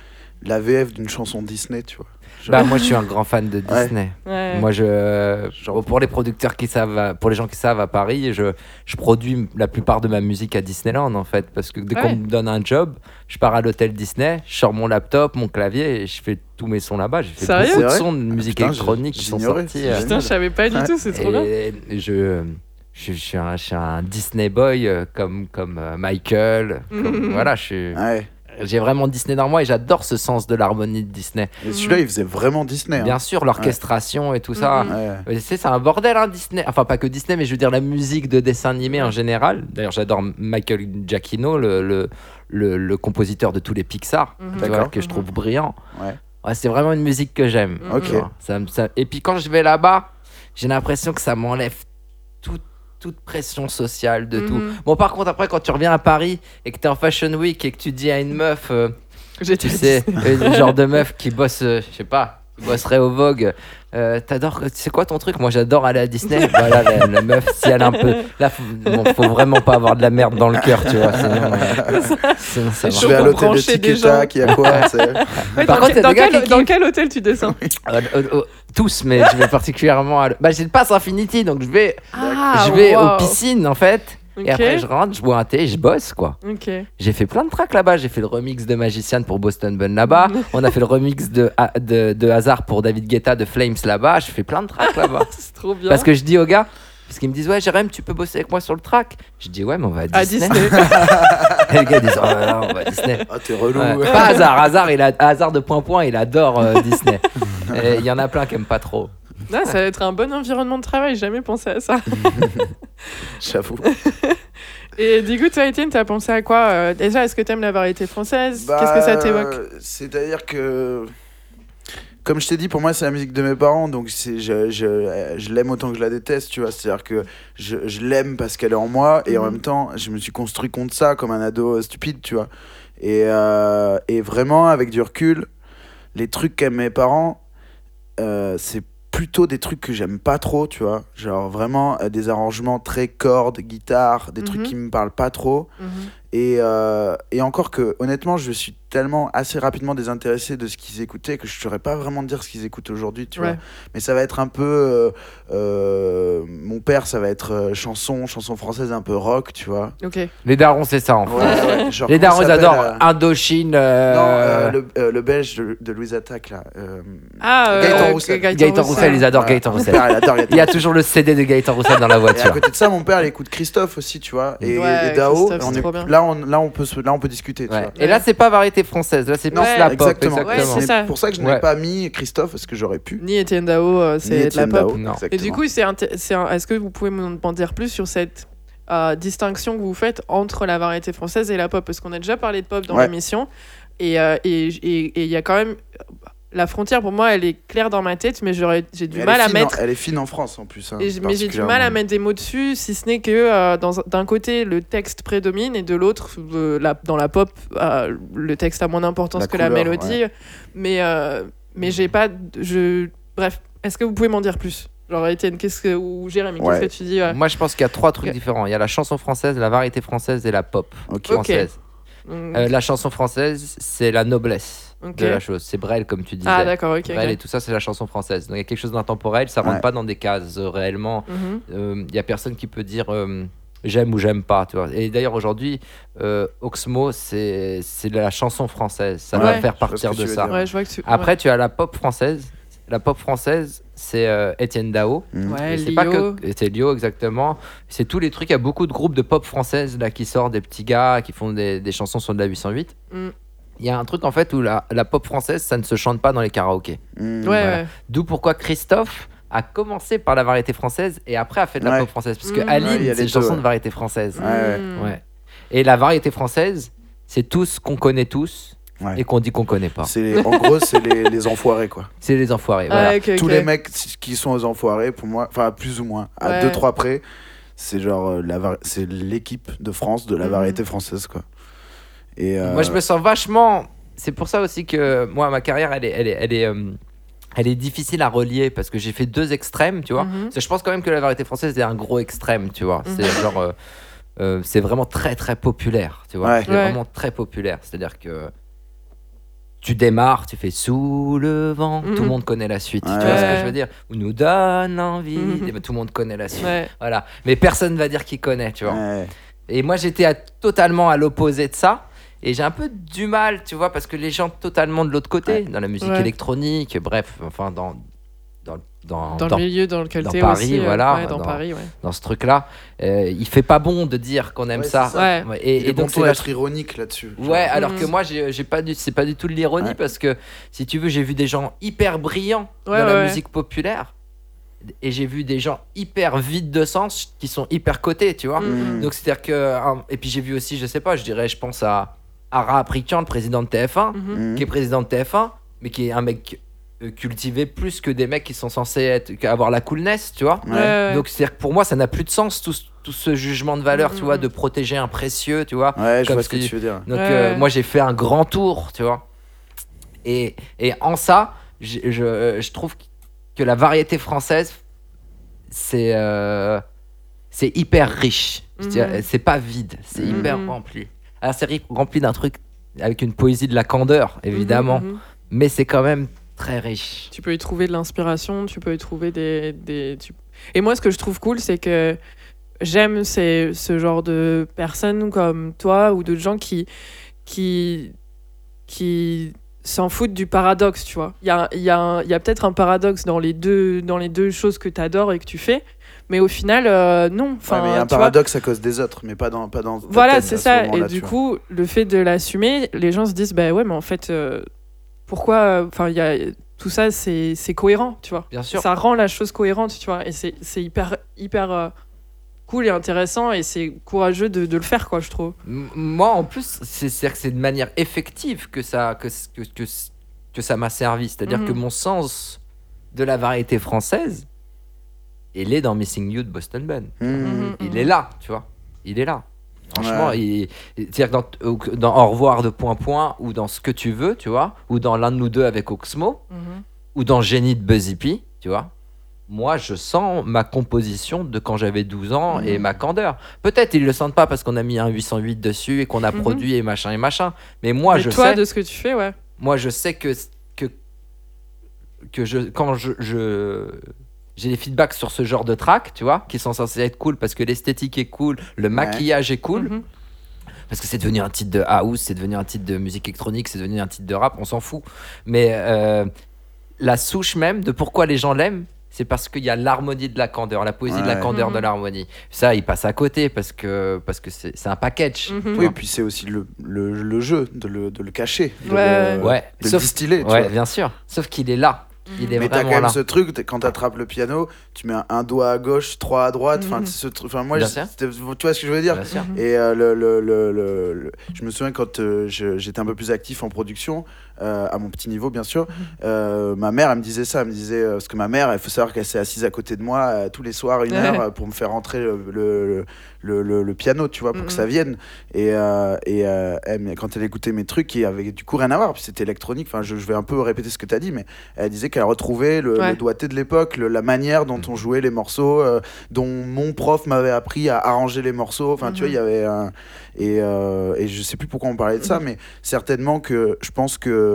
la VF d'une chanson Disney, tu vois. Bah, moi, je suis un grand fan de. Disney. Ouais. Moi, je, Genre- pour les producteurs qui savent, à- pour les gens qui savent à Paris, je, je produis la plupart de ma musique à Disneyland en fait, parce que dès Ouais. qu'on me donne un job, je pars à l'hôtel Disney, je sors mon laptop, mon clavier et je fais tous mes sons là-bas. J'ai fait Sérieux beaucoup de sons de musique putain, électronique qui sont sortis. Euh, Putain, je savais pas du Ouais. tout, c'est trop bien. je, je, je suis un, je suis un Disney boy euh, comme, comme euh, Michael. comme-. (laughs) Voilà, je suis- Ouais. J'ai vraiment Disney dans moi et j'adore ce sens de l'harmonie de Disney. Et celui-là, il faisait vraiment Disney. hein. Bien sûr, l'orchestration et tout ça. Mhm. Ouais. Mais tu sais, c'est un bordel, hein, Disney. Enfin, pas que Disney, mais je veux dire la musique de dessin animé en général. D'ailleurs, j'adore Michael Giacchino, le, le, le, le compositeur de tous les Pixar, Mhm. tu vois, D'accord. que je trouve brillant. Ouais. Ouais, c'est vraiment une musique que j'aime. Ça ça- Et puis quand je vais là-bas, j'ai l'impression que ça m'enlève toute, toute pression sociale de tout. Mhm. Bon, par contre, après, quand tu reviens à Paris et que tu es en Fashion Week et que tu dis à une meuf, euh, tu sais, le genre de meuf qui bosse, euh, je sais pas, qui bosserait au Vogue. Euh, T'adores, c'est quoi ton truc? Moi j'adore aller à Disney. (laughs) voilà, la, la meuf, si elle a un peu. Là, faut, bon, faut vraiment pas avoir de la merde dans le cœur, tu vois. Sinon, euh, sinon, ça C'est Je chaud vais à pour l'hôtel de brancher des Tiketa, gens. qui a quoi tu. (laughs) Ouais, Par dans, contre, dans quel, qui dans quel hôtel tu descends Euh, euh, euh, tous, mais je vais particulièrement. À... Bah, j'ai le pass Infinity, donc je vais, Ah, je vais wow. aux piscines en fait. Et après, je rentre, je bois un thé et je bosse quoi. J'ai fait plein de tracks là-bas. J'ai fait le remix de Magician pour Boston Bun là-bas. (laughs) On a fait le remix de, ha- de, de Hazard pour David Guetta de Flames là-bas. J'ai fait plein de tracks là-bas. (laughs) C'est trop bien. Parce que je dis aux gars, parce qu'ils me disent, ouais, Jérém, tu peux bosser avec moi sur le track. Je dis, ouais, mais on va à à Disney. Disney. (laughs) Et les gars disent, oh là, on va à Disney. Ah, t'es relou. Ouais. Pas hasard, hasard, il a hasard de point point, il adore euh, Disney. Il y en a plein qui aiment pas trop. Ah, ça va être un bon environnement de travail, jamais pensé à ça. (laughs) J'avoue. (laughs) Et du coup, toi, Étienne, t'as pensé à quoi euh, Déjà, est-ce que t'aimes la variété française? Bah, Qu'est-ce que ça t'évoque? C'est-à-dire que comme je t'ai dit, pour moi, c'est la musique de mes parents, donc je, je, je l'aime autant que je la déteste, tu vois. C'est-à-dire que je, je l'aime parce qu'elle est en moi, et en Mhm. même temps, je me suis construit contre ça comme un ado euh, stupide, tu vois. Et, euh, et vraiment, avec du recul, les trucs qu'aiment mes parents, euh, c'est plutôt des trucs que j'aime pas trop, tu vois. Genre vraiment euh, des arrangements très cordes, guitare, des trucs Mhm. qui me parlent pas trop. Mhm. Et, euh, et encore que, honnêtement, je suis tellement assez rapidement désintéressé de ce qu'ils écoutaient que je ne saurais pas vraiment dire ce qu'ils écoutent aujourd'hui, tu vois. Mais ça va être un peu. euh, euh, mon père, ça va être euh, chanson, chanson française un peu rock, tu vois. Les darons, c'est ça en fait. Ouais, ouais, (laughs) genre, Les darons, ils ça adorent euh, Indochine. euh, Non, euh, le, euh, le belge de, de Louise Attaque, là. euh, Ah, euh, Gaëtan euh, Roussel. Gaëtan Roussel, ils adorent. Gaëtan Roussel. père, il adore Gaëtan Il y a toujours le CD de Gaëtan Roussel dans la Et à voiture. côté de ça, mon père, il écoute Christophe aussi, tu vois. Et, Ouais, et Dao, on c'est est- trop bien. Là, on, là, on peut, se- là, on peut discuter, tu Ouais. vois. Et là, c'est pas variété française, là, c'est plus Ouais, la pop. exactement. Exactement. c'est pour ça que je n'ai Ouais. pas mis Christophe, parce que j'aurais pu. Ni Etienne Dao, euh, c'est de la pop. Dao, Non. Et du coup, c'est est-ce que vous pouvez m'en dire plus sur cette euh, distinction que vous faites entre la variété française et la pop? Parce qu'on a déjà parlé de pop dans Ouais. l'émission. Et euh, et- et- et il y a quand même. La frontière, pour moi, elle est claire dans ma tête, mais j'aurais- j'ai du mal à en- mettre. elle est fine en France en plus. hein, Et mais j'ai du mal à mettre des mots dessus, si ce n'est que euh, d'un côté le texte prédomine et de l'autre, euh, la- dans la pop, euh, le texte a moins d'importance que la mélodie. Mais, euh, mais j'ai pas. Je... Bref, est-ce que vous pouvez m'en dire plus? Genre, Étienne, qu'est-ce que. Ou Jérémy, Ouais. qu'est-ce que tu dis ouais. Moi, je pense qu'il y a trois trucs différents. Il y a la chanson française, la variété française et la pop française. Mm. Euh, la chanson française, c'est la noblesse De la chose. C'est Brel, comme tu disais. Ah, d'accord, ok. Brel et tout ça, c'est la chanson française. Donc il y a quelque chose d'intemporel, ça rentre Ouais. pas dans des cases euh, réellement. Euh, Il y a personne qui peut dire euh, j'aime ou j'aime pas. Tu vois. Et d'ailleurs, aujourd'hui, euh, Oxmo, c'est c'est la chanson française. Ça va faire partir de ça. dire. Ouais, je vois que tu. Après, tu as la pop française. La pop française, c'est euh, Étienne Dao. Mm. Ouais, Et c'est Lio. pas que c'est Lio exactement. C'est tous les trucs. Il y a beaucoup de groupes de pop française là qui sortent, des petits gars qui font des, des chansons sur de la 808. Mm. Il y a un truc en fait où la, la pop française, ça ne se chante pas dans les karaokés. Mm. Ouais, Voilà. ouais. D'où pourquoi Christophe a commencé par la variété française et après a fait de la Ouais. pop française. Parce que Mm. Aline, Ouais, il y a c'est une chanson ouais. de variété française. Mm. Ouais. Et la variété française, c'est tout ce qu'on connaît tous Ouais. et qu'on dit qu'on connaît pas. C'est les- en gros, c'est les, les enfoirés, quoi. C'est les enfoirés. Ah, Tous les mecs qui sont aux enfoirés, pour moi, enfin, plus ou moins, à Ouais. deux, trois près, c'est genre euh, la c'est l'équipe de France de la Mhm. variété française, quoi. Et euh, Moi, je me sens vachement. C'est pour ça aussi que moi, ma carrière, elle est, elle est, elle est, euh, elle est difficile à relier parce que j'ai fait deux extrêmes, tu vois. Mhm. Parce que Je pense quand même que la variété française est un gros extrême, tu vois. Mhm. C'est genre. euh, euh, c'est vraiment très très populaire, tu vois. Ouais. C'est Ouais. vraiment très populaire. C'est-à-dire que tu démarres, tu fais sous le vent, Mhm. tout le monde connaît la suite. Tu Ouais. vois ce que je veux dire Ou nous donne envie, ben, tout le monde connaît la suite. Ouais. Voilà. Mais personne va dire qu'il connaît, tu vois. ouais. Et moi, j'étais totalement à l'opposé de ça. Et j'ai un peu du mal, tu vois, parce que les gens totalement de l'autre côté, Ouais. dans la musique Ouais. électronique, bref, enfin, dans, dans, dans, Dans, dans- le milieu dans lequel dans t'es Paris, aussi. euh, voilà, ouais, dans, dans- Paris, ouais. dans ce truc-là, euh, il fait pas bon de dire qu'on aime Ouais, ça. ça. Ouais, Et, et donc, c'est la- d'être ironique là-dessus. genre. Ouais, alors que moi, j'ai j'ai pas du, c'est pas du tout de l'ironie Ouais. parce que si tu veux, j'ai vu des gens hyper brillants Ouais, dans la musique populaire et j'ai vu des gens hyper vides de sens qui sont hyper cotés, tu vois. Mhm. Donc c'est-à-dire que et puis j'ai vu aussi, je sais pas, je dirais, je pense à Ara Aprikian, le président de TF1, Mhm. Mhm. qui est président de TF1, mais qui est un mec euh, cultivé plus que des mecs qui sont censés être, avoir la coolness, tu vois. Ouais, ouais. Donc c'est-à-dire que pour moi, ça n'a plus de sens tout, ce- tout ce jugement de valeur, Mhm. tu vois, de protéger un précieux, tu vois. Ouais, je vois ce que tu veux dire. Donc Ouais, euh, moi j'ai fait un grand tour, tu vois. Et, et en ça, j'ai- je, je trouve que la variété française, c'est euh, c'est hyper riche. Mhm. C'est pas vide, c'est Mhm. hyper rempli. Alors c'est ri- rempli d'un truc avec une poésie de la candeur, évidemment, Mhm, mhm. mais c'est quand même très riche. Tu peux y trouver de l'inspiration, tu peux y trouver des. des tu- Et moi, ce que je trouve cool, c'est que j'aime ces- ce genre de personnes comme toi ou d'autres gens qui, qui, qui s'en foutent du paradoxe, tu vois. Il y a, y a, y a peut-être un paradoxe dans les deux, dans les deux choses que tu adores et que tu fais, mais au final, euh, non. Enfin, Ouais, mais il y a un vois, paradoxe à cause des autres, mais pas dans, pas dans voilà, c'est ce ça. Et du vois. coup, le fait de l'assumer, les gens se disent, bah ouais, mais en fait, euh, pourquoi Enfin, il y a tout ça, c'est c'est cohérent, tu vois. Bien sûr. Ça rend la chose cohérente, tu vois. Et c'est c'est hyper, hyper euh, cool et intéressant et c'est courageux de, de le faire, quoi, je trouve. M- Moi, en plus, c'est que c'est de manière effective que ça, que, que, que, que que ça m'a servi. C'est-à-dire Mhm. que mon sens de la variété française, il est dans Missing You de Boston Ben. Mhm. Il est là, tu vois. Il est là. Franchement, Ouais. c'est-à-dire que dans, au- dans Au revoir de Point Point, ou dans Ce que tu veux, tu vois, ou dans L'un de nous deux avec Oxmo, ou dans Génie de Buzzy P, tu vois. Moi, je sens ma composition de quand j'avais 12 ans et ma candeur. Peut-être ils le sentent pas parce qu'on a mis un 808 dessus et qu'on a produit et machin et machin. Mais moi, Mais je toi, sais de ce que tu fais, ouais. moi je sais que que que je quand je, je- j'ai des feedbacks sur ce genre de track, tu vois, qui sont censés être cool parce que l'esthétique est cool, le maquillage est cool, Mhm. parce que c'est devenu un titre de house, c'est devenu un titre de musique électronique, c'est devenu un titre de rap, on s'en fout. Mais euh, la souche même de pourquoi les gens l'aiment, c'est parce qu'il y a l'harmonie de la candeur, la poésie de la candeur Mhm. de l'harmonie. Ça, il passe à côté parce que parce que c'est un package. Mhm. Oui, et puis c'est aussi le, le, le jeu de le, de le cacher, de Ouais. le, Ouais, de le sauf- distiller. ouais, vois. bien sûr. Sauf qu'il est là. Il est Mais t'as quand même là. ce truc, quand t'attrapes le piano, tu mets un, un doigt à gauche, trois à droite. Enfin, Mhm. ce truc- enfin, moi, je- tu vois ce que je veux dire? Et euh, le, le- le- le- le- je me souviens quand euh, j'étais un peu plus actif en production, euh, à mon petit niveau bien sûr, euh, ma mère elle me disait ça, elle me disait, euh, parce que ma mère, il faut savoir qu'elle s'est assise à côté de moi tous les soirs une heure pour me faire rentrer le, le, le- piano, tu vois, pour que ça vienne. Et, et elle, quand elle écoutait mes trucs, qui avaient du coup rien à voir, puis c'était électronique, enfin je, je vais un peu répéter ce que tu as dit, mais elle disait qu'elle retrouvait le, Ouais. doigté de l'époque, la manière dont on jouait les morceaux, dont mon prof m'avait appris à arranger les morceaux. Enfin, tu vois, il y avait un. Et, et je sais plus pourquoi on parlait de ça, mais certainement que je pense que.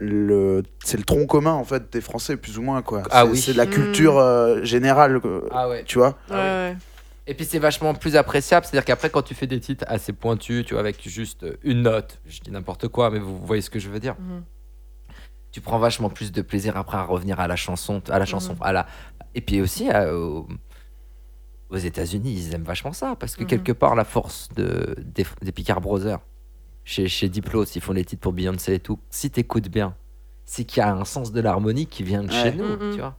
Le, c'est le tronc commun en fait des Français plus ou moins quoi. Ah C'est- oui. C'est de la Mhm. culture euh, générale, Ah ouais. tu vois? Ouais, ouais. Et puis c'est vachement plus appréciable, c'est-à-dire qu'après quand tu fais des titres assez pointus, tu vois, avec juste une note, je dis n'importe quoi, mais vous voyez ce que je veux dire. Mhm. Tu prends vachement plus de plaisir après à revenir à la chanson, à la chanson, Mhm. à la. Et puis aussi à- au- aux États-Unis, ils aiment vachement ça parce que Mhm. quelque part la force de des, des Picard Brothers, chez chez Diplo, ils font les titres pour Beyoncé et tout. Si t'écoutes bien, c'est qu'il y a un sens de l'harmonie qui vient de chez nous, Mhm. tu vois.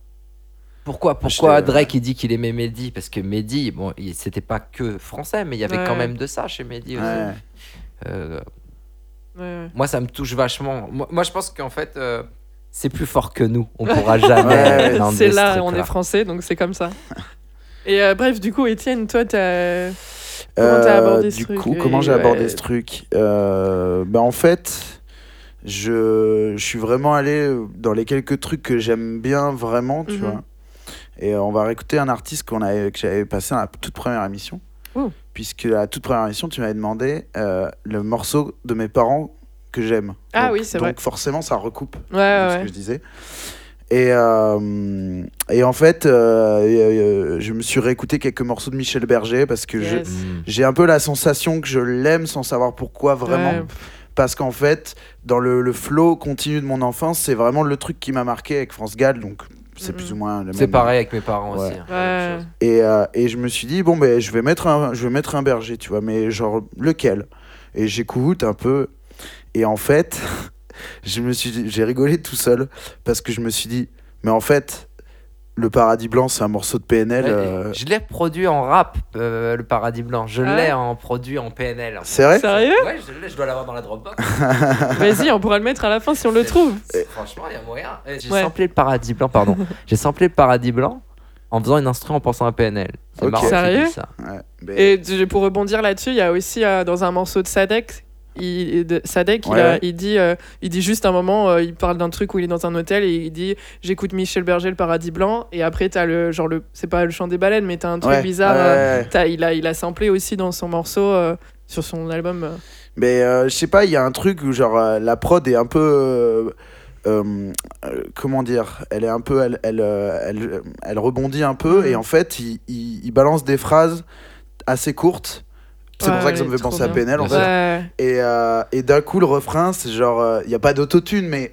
Pourquoi, pourquoi Je te- Drake il dit qu'il aimait Mehdi? Parce que Mehdi, bon, c'était pas que français, mais il y avait quand même de ça chez Mehdi aussi. Ouais. Euh, Ouais, moi, ça me touche vachement. Moi, moi, je pense qu'en fait, euh, c'est plus fort que nous. On pourra (laughs) jamais. C'est ce là, on est français, donc c'est comme ça. Et euh, bref, du coup, Étienne, toi, t'as. Comment t'as Euh, abordé ce Du truc coup, et- comment j'ai ouais. abordé ce truc Euh, bah, En fait, je, je suis vraiment allé dans les quelques trucs que j'aime bien vraiment, tu Mhm. vois. Et on va réécouter un artiste qu'on que j'avais passé à la toute première émission. Ouh. Puisque à la toute première émission, tu m'avais demandé euh, le morceau de mes parents que j'aime. Ah Donc- oui, c'est Donc vrai. forcément, ça recoupe Ouais, de ce ouais. que je disais. Et, euh, et en fait, euh, euh, je me suis réécouté quelques morceaux de Michel Berger parce que Yes. Mm. j'ai un peu la sensation que je l'aime sans savoir pourquoi vraiment. Ouais. Parce qu'en fait, dans le, le flow continu de mon enfance, c'est vraiment le truc qui m'a marqué avec France Gall. Donc c'est plus ou moins le C'est pareil avec mes parents Ouais. aussi. hein, Ouais. Et, euh, et je me suis dit, bon, ben, je, vais mettre un, je vais mettre un berger, tu vois, mais genre lequel? Et j'écoute un peu. Et en fait, je me suis dit- j'ai rigolé tout seul parce que je me suis dit, mais en fait, le paradis blanc, c'est un morceau de PNL. Ouais, euh, Je l'ai produit en rap, euh, le Paradis Blanc. Je Ah l'ai en produit en PNL. en fait. C'est vrai Sérieux Ouais, je dois l'avoir dans la Dropbox. (laughs) Vas-y, on pourra le mettre à la fin si on le trouve. Franchement, il y a moyen. Eh, J'ai Ouais. samplé le Paradis Blanc, pardon. (laughs) J'ai samplé le Paradis Blanc en faisant une instru en pensant à PNL. C'est Ok. marrant. que tu Sérieux ça. ouais, Et pour rebondir là-dessus, il y a aussi euh, dans un morceau de Sadek, il, de Sadek, il, a- dit, euh, il dit juste un moment, euh, il parle d'un truc où il est dans un hôtel et il dit j'écoute Michel Berger, le paradis blanc. Et après, t'as le genre le, c'est pas le chant des baleines, mais t'as un truc ouais, bizarre. ouais, euh, il a, il a samplé aussi dans son morceau, sur son album. Mais je sais pas, il y a un truc où genre la prod est un peu euh, euh, euh, comment dire, elle est un peu, elle, elle, euh, elle, elle rebondit un peu Mhm. et en fait il, il, il balance des phrases assez courtes. C'est Ouais, pour ça que ça me fait penser à. PNL en fait. Ouais. Et, euh, et d'un coup le refrain c'est genre, il n'y a pas d'autotune mais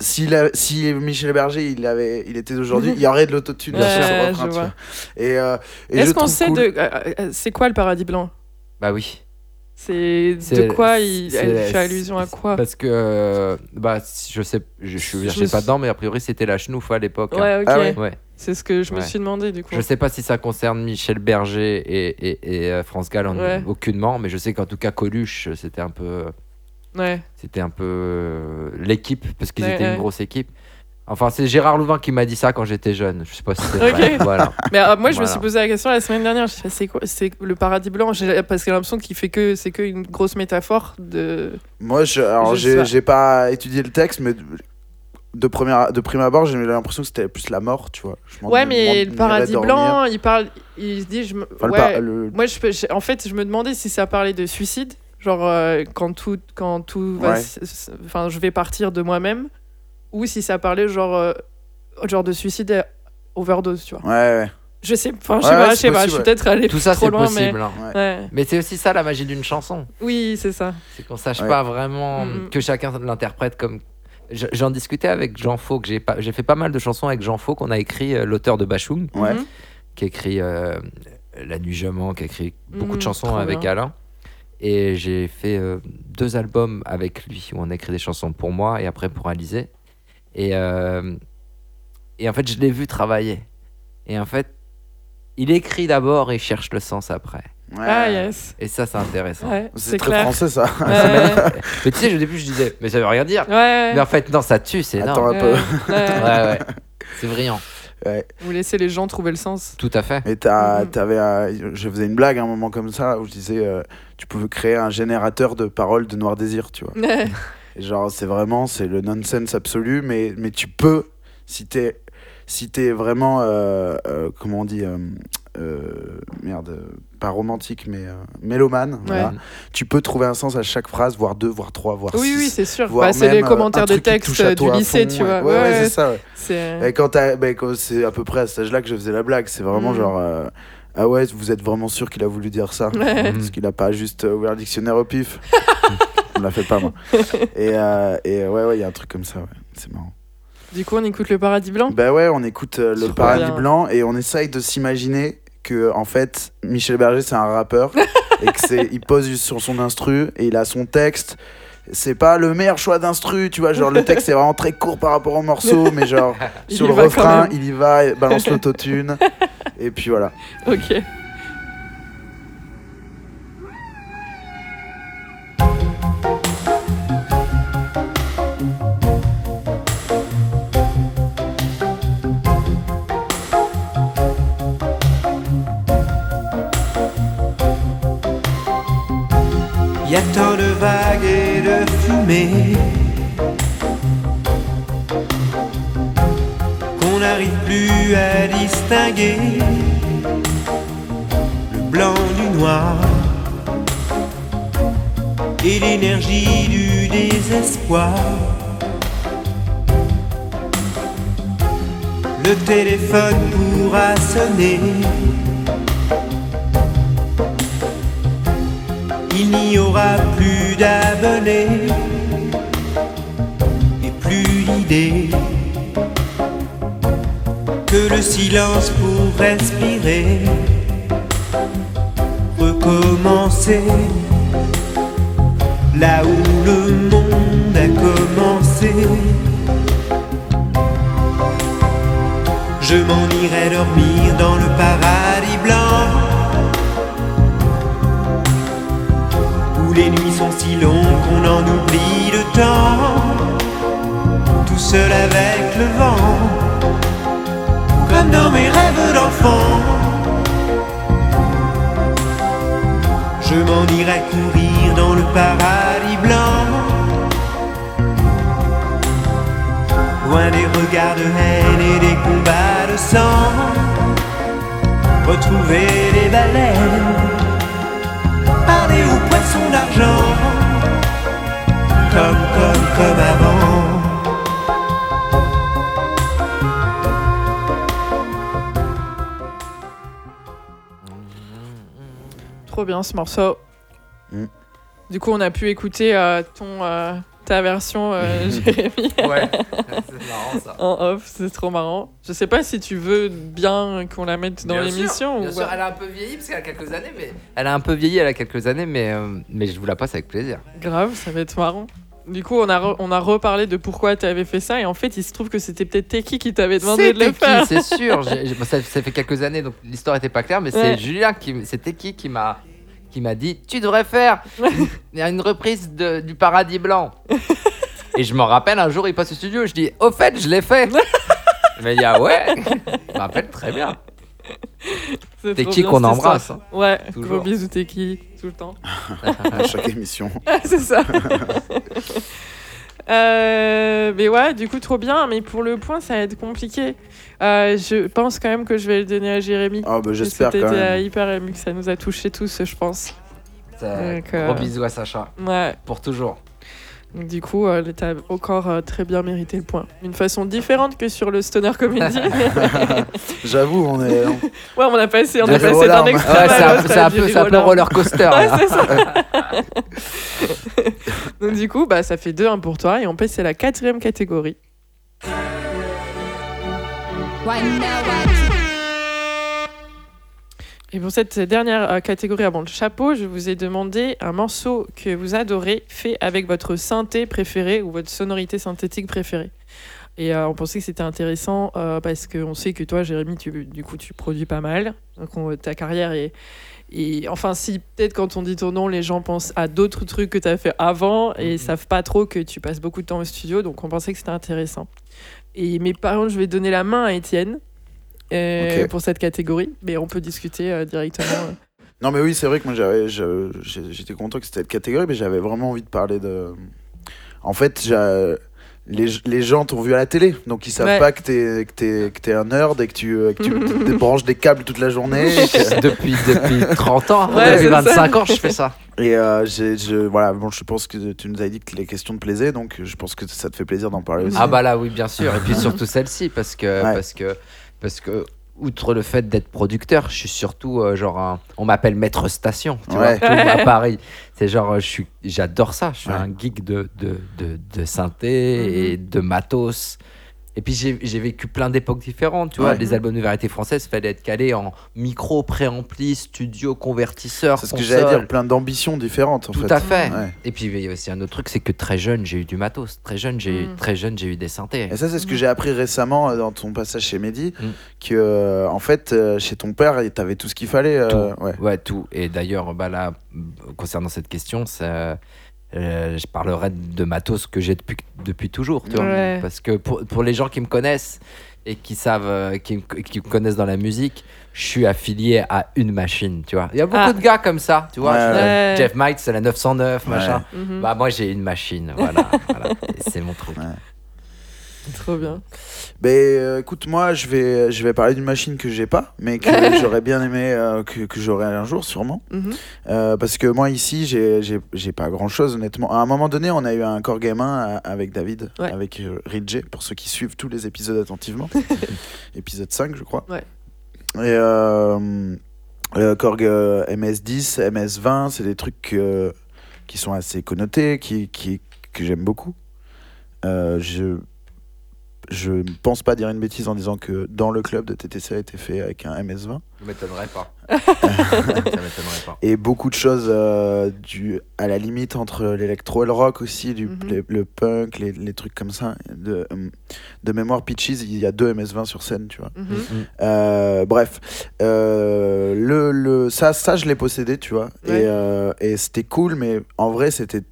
s'il a- si Michel Berger il avait il était d'aujourd'hui il y aurait de l'autotune (laughs) Ouais, sur ce je refrain tu vois. et, euh, et Est-ce qu'on sait cool- de, euh, euh, c'est quoi le paradis blanc? Bah oui. C'est de quoi il, elle fait allusion à quoi? Parce que, euh, bah, si- je sais, je, je suis Je je me sais pas suis- dedans, mais a priori c'était la chenouf à l'époque. hein. Ouais, ok. Ah ouais. C'est ce que je me suis demandé du coup. Je sais pas si ça concerne Michel Berger et, et, et, euh, France Gall en- Ouais. aucunement, mais je sais qu'en tout cas Coluche, c'était un peu. Ouais. C'était un peu euh, l'équipe, parce qu'ils Ouais, étaient ouais. une grosse équipe. Enfin, c'est Gérard Louvain qui m'a dit ça quand j'étais jeune. Je sais pas si c'est (laughs) vrai. Ok. Voilà. Mais euh, moi, je me suis posé la question la semaine dernière. Je c'est quoi C'est le paradis blanc? Parce que j'ai l'impression qu'il fait que c'est que une grosse métaphore de. Moi, je, alors, pas. j'ai pas étudié le texte, mais de, première, de prime abord, j'ai eu l'impression que c'était plus la mort, tu vois. Je Ouais, mais le paradis blanc, il parle, il se dit, je me. Enfin, le ouais. le- Moi, je, peux- j'ai- en fait, je me demandais si ça parlait de suicide, genre euh, quand tout, quand tout va, Ouais. enfin, je vais partir de moi-même, ou si ça parlait genre, euh, genre de suicide euh, overdose, tu vois. Ouais, ouais. Je sais, enfin, je sais ouais, pas, je sais pas, je suis peut-être allé Tout ça, trop c'est loin, possible. mais. hein. Ouais. Mais c'est aussi ça la magie d'une chanson. Oui, c'est ça. C'est qu'on sache Ouais. pas vraiment Mhm. que chacun l'interprète comme. Je- J'en discutais avec Jean Faux, que j'ai pas... j'ai fait pas mal de chansons avec Jean Faux, qu'on a écrit, euh, l'auteur de Bachung, Ouais. Mhm. qui a écrit euh, La Nuit Jamant, qui a écrit beaucoup Mhm, de chansons trop avec bien. Alain. Et j'ai fait euh, deux albums avec lui où on a écrit des chansons pour moi et après pour Alizé. Et, euh, et en fait, je l'ai vu travailler. Et en fait, il écrit d'abord et cherche le sens après. Ouais. Ah, yes. Et ça, c'est intéressant. Ouais, C'est très clair. français, ça. (laughs) Ouais, Mais tu sais, au début, je disais, mais ça veut rien dire. ouais. Mais en fait, non, ça tue, c'est Attends un peu. (laughs) C'est brillant. Vous laissez les gens trouver le sens. Tout à fait. Et t'as- Mhm. t'avais, euh, je faisais une blague à un moment comme ça où je disais, euh, tu pouvais créer un générateur de paroles de Noir Désir, tu vois. Genre, c'est vraiment, c'est le nonsense absolu, mais, mais tu peux, si t'es, si t'es vraiment, euh, euh, comment on dit, euh, euh, merde, euh, pas romantique, mais euh, mélomane, voilà. tu peux trouver un sens à chaque phrase, voire deux, voire trois, voire Oui, six. oui, c'est sûr. voire Bah, c'est les euh, commentaires de texte à du lycée, fond, tu vois. Ouais, ouais, Ouais, c'est ça, Et quand, c'est à peu près à cet âge-là que je faisais la blague, c'est vraiment Mm. genre, euh, ah ouais, vous êtes vraiment sûr qu'il a voulu dire ça? Ouais. Parce qu'il a pas juste euh, ouvert le dictionnaire au pif. (laughs) On l'a fait pas, moi. Et, euh, et ouais, ouais, il y a un truc comme ça, ouais. C'est marrant. Du coup, on écoute le paradis blanc? Bah ouais, on écoute euh, le paradis bien. blanc et on essaye de s'imaginer que, en fait, Michel Berger, c'est un rappeur (laughs) et que c'est, il pose sur son instru et il a son texte. C'est pas le meilleur choix d'instru, tu vois. Genre, le texte est vraiment très court par rapport au morceau, (laughs) mais genre, sur le refrain, il y va, il balance l'autotune. et puis voilà. Ok. Qu'on n'arrive plus à distinguer le blanc du noir et l'énergie du désespoir. Le téléphone pourra sonner. il n'y aura plus d'abonnés que le silence pour respirer, recommencer là où le monde a commencé. Je m'en irai dormir dans le paradis blanc. où les nuits sont si longues qu'on en oublie le temps. Tout seul avec le vent, comme dans mes rêves d'enfant. Je m'en irai courir dans le paradis blanc. Loin des regards de haine et des combats de sang. Retrouver les baleines parler aux poissons d'argent, comme, comme, comme avant. Trop bien ce morceau. Mm. Du coup, on a pu écouter euh, ton, euh, ta version, euh, (laughs) Jérémy, Ouais, c'est marrant ça. en off. C'est trop marrant. Je sais pas si tu veux bien qu'on la mette dans Bien sûr, l'émission. Bien ou sûr, elle a un peu vieilli parce qu'elle a quelques années, mais elle a un peu vieilli, elle a quelques années, mais euh, mais je vous la passe avec plaisir. Grave, ça va être marrant. Du coup, on a, re- on a reparlé de pourquoi tu avais fait ça. Et en fait, il se trouve que c'était peut-être Teki qui t'avait demandé de le faire. c'est sûr. J'ai- j'ai- ça, ça fait quelques années, donc l'histoire était pas claire, mais Ouais. c'est Julien qui, c'était qui qui m'a qui m'a dit Tu devrais faire il y a une reprise de- du Paradis Blanc. (laughs) Et je me rappelle un jour, il passe au studio, je dis Au fait, je l'ai fait. (laughs) Il m'a dit Ah ouais Je me rappelle très bien. Bien, qu'on embrasse, histoire. Ouais, gros Toujours. bisous, t'es qui Tout le temps. (laughs) à chaque émission. c'est ça. Euh, mais ouais, du coup, trop bien. Mais pour le point, ça va être compliqué. Euh, je pense quand même que je vais le donner à Jérémy. Ah bah j'espère C'était quand même. hyper ému que ça nous a touchés tous, je pense. Donc, euh, Gros bisous à Sacha. Ouais. Pour toujours. Du coup, euh, t'as encore euh, très bien mérité le point. D'une façon différente que sur le stoner comedy. (laughs) J'avoue, on est. (laughs) ouais, on a passé, on a passé d'un extrême Ouais, à c'est un, l'autre, c'est un du peu, un peu roller coaster. Ouais, là. c'est ça. (laughs) Donc du coup, bah, ça fait 2-1 pour toi et on passe à la quatrième catégorie. Et pour cette dernière euh, catégorie avant le chapeau, je vous ai demandé un morceau que vous adorez fait avec votre synthé préféré ou votre sonorité synthétique préférée. Et euh, on pensait que c'était intéressant euh, parce qu'on sait que toi, Jérémy, tu, du coup, tu produis pas mal. Donc on- ta carrière est, et enfin, si peut-être quand on dit ton nom, les gens pensent à d'autres trucs que tu as fait avant et savent pas trop que tu passes beaucoup de temps au studio, donc on pensait que c'était intéressant. Et mais par contre, je vais donner la main à Étienne euh, pour cette catégorie, mais on peut discuter euh, directement. euh. (laughs) Non mais oui, c'est vrai que moi j'avais, j'étais content que c'était cette catégorie, mais j'avais vraiment envie de parler de. En fait, j'ai- les, les gens t'ont vu à la télé, donc ils savent Ouais. pas que t'es que t'es un nerd et que tu que tu (laughs) te branches des câbles toute la journée. que- (laughs) depuis, depuis 30 ans, Ouais, depuis c'est ça. 25 ans, je fais ça. Et euh, je, voilà, bon, je pense que tu nous as dit que les questions te plaisaient, donc je pense que ça te fait plaisir d'en parler aussi. Ah bah là oui bien sûr et puis surtout celle-ci parce que Ouais. parce que parce que outre le fait d'être producteur, je suis surtout euh, genre un- on m'appelle maître station, tu Ouais. vois, à Paris. C'est genre euh, je suis j'adore ça, je suis Ouais. un geek de de, de, de synthé et de matos. Et puis j'ai vécu plein d'époques différentes, tu vois. Ouais. Les albums de variété française, fallait être calé en micro, préampli, studio, convertisseur, c'est ce que j'allais dire, plein d'ambitions différentes en Tout fait. à fait. Ouais. Et puis il y a aussi un autre truc, c'est que très jeune, j'ai eu du matos. Très jeune, j'ai eu Mm. très jeune, j'ai eu des synthés. Et ça, c'est ce que j'ai appris récemment euh, dans ton passage chez Mehdi, Mm. que euh, en fait, euh, chez ton père, t'avais tout ce qu'il fallait. euh, Tout. ouais. Ouais, tout. Et d'ailleurs, bah là, concernant cette question, ça, euh, je parlerai de matos que j'ai depuis, depuis toujours, tu vois. Ouais. Parce que pour, pour les gens qui me connaissent et qui savent, euh, qui, me- qui me connaissent dans la musique, je suis affilié à une machine, tu vois. Il y a beaucoup Ah. de gars comme ça, tu vois. Ouais, Je- ouais. Jeff Might, c'est la 909, Ouais. machin. Mhm. Bah moi, j'ai une machine, voilà. C'est mon truc. (laughs) Trop bien. Ben, euh, écoute, moi, je vais, je vais parler d'une machine que j'ai pas, mais que (laughs) j'aurais bien aimé euh, que, que j'aurai un jour, sûrement. Mhm. Euh, parce que moi, ici, j'ai- pas grand chose, honnêtement. À un moment donné, on a eu un Core Game 1 avec David, Ouais. avec Ridge, pour ceux qui suivent tous les épisodes attentivement. (laughs) Épisode 5, je crois. Ouais. Et Korg euh, MS10, MS20, c'est des trucs qui sont assez connotés, qui, qui, que j'aime beaucoup. Je je ne pense pas dire une bêtise en disant que dans le club de TTC a été fait avec un MS20. Je m'étonnerais pas. (laughs) Ça m'étonnerait pas. Et beaucoup de choses euh, du, à la limite entre l'électro et le rock aussi, du, Mhm. les- le punk, les, les trucs comme ça. De, euh, de mémoire, Pitches, il y a deux MS20 sur scène, tu vois. Mhm. Euh, bref, euh, le, le, ça, ça, je l'ai possédé, tu vois. Ouais. Et, euh, et c'était cool, mais en vrai, c'était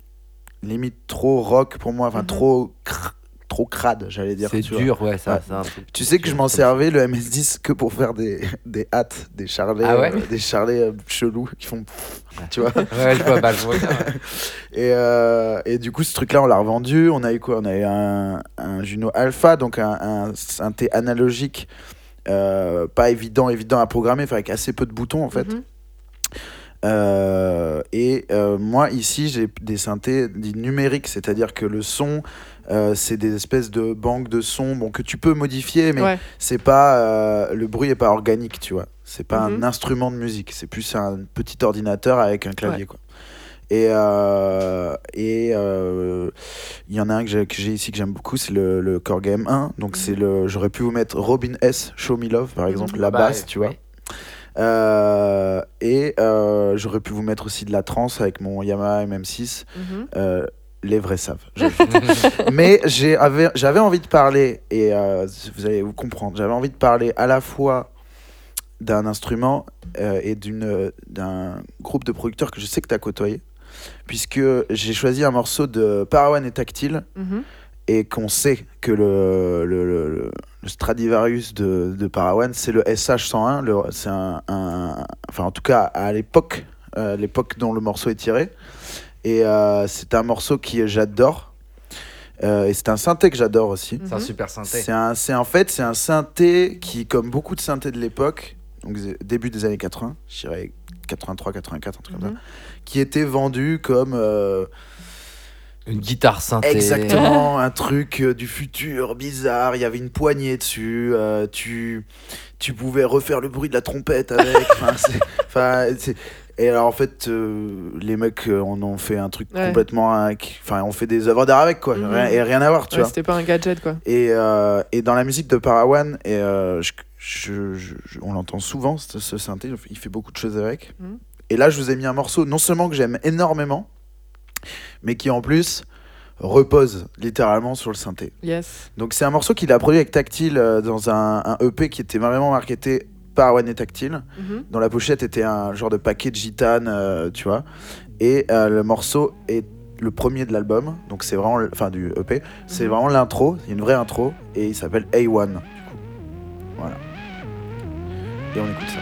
limite trop rock pour moi, enfin Mhm. trop, cr- trop crade, j'allais dire. C'est vois. dur, ouais, ça. Ouais. c'est un truc Tu sais que je m'en servais le MS10 que pour faire des, des hâtes, des charlets, Ah ouais euh, des charlets euh, chelous qui font. Tu vois Ouais, je vois, bah, je vois ouais. (laughs) et, euh, et du coup, ce truc-là, on l'a revendu. On a eu quoi? On a eu un, un Juno Alpha, donc un, un synthé analogique, euh, pas évident, évident à programmer, avec assez peu de boutons en fait. Mhm. Euh, et euh, moi, ici, j'ai des synthés dits numériques, c'est-à-dire que le son, euh, c'est des espèces de banques de sons bon, que tu peux modifier, mais Ouais. c'est pas euh, le bruit est pas organique, tu vois. C'est pas Mhm. un instrument de musique, c'est plus un petit ordinateur avec un clavier, quoi. Et euh, et euh, il y en a un que j'ai ici que j'aime beaucoup, c'est le, le Korg M1. Donc c'est le, j'aurais pu vous mettre Robin S, Show Me Love par exemple, la Bah, basse, ouais, tu vois. ouais. Euh, et euh, j'aurais pu vous mettre aussi de la trance avec mon Yamaha MM6. Mhm. Euh, les vrais savent. (laughs) Mais j'avais envie de parler, et euh, vous allez vous comprendre, j'avais envie de parler à la fois d'un instrument euh, et d'un groupe de producteurs que je sais que tu as côtoyé, puisque j'ai choisi un morceau de Parawan et Tactile, Mhm. et qu'on sait que le, le, le- le Stradivarius de, de Parawan, c'est le SH101, le- c'est un, un- Enfin, en tout cas, à l'époque, euh, l'époque dont le morceau est tiré. Et euh, c'est un morceau qui j'adore. Euh, et c'est un synthé que j'adore aussi. C'est un Mhm. super synthé. C'est un, c'est en fait, c'est un synthé qui, comme beaucoup de synthés de l'époque, donc début des années 80, je dirais 83, 84, un truc comme Mhm. ça, qui était vendu comme euh, Une guitare synthé. exactement (laughs) un truc euh, du futur bizarre. Il y avait une poignée dessus. euh, tu, tu pouvais refaire le bruit de la trompette avec. Enfin, c'est- enfin, c'est- et alors en fait, euh, les mecs euh, en ont fait un truc Ouais. complètement, enfin, on fait des œuvres d'art avec quoi, Mhm. rien, et rien à voir, tu Ouais, vois. C'était pas un gadget, quoi. Et, euh, et dans la musique de Parawan, et, je- je- on l'entend souvent, ce, ce synthé, il fait beaucoup de choses avec. Mhm. Et là, je vous ai mis un morceau, non seulement que j'aime énormément, mais qui en plus repose littéralement sur le synthé. Yes. Donc c'est un morceau qu'il a produit avec Tactile dans un, un EP qui était vraiment marketé Parawan et Tactile, Mhm. dont la pochette était un genre de paquet de gitane, euh, tu vois. Et euh, le morceau est le premier de l'album, donc c'est vraiment, enfin du EP, c'est Mhm. vraiment l'intro, il y a une vraie intro, et il s'appelle A1, du coup. Voilà. Et on écoute ça.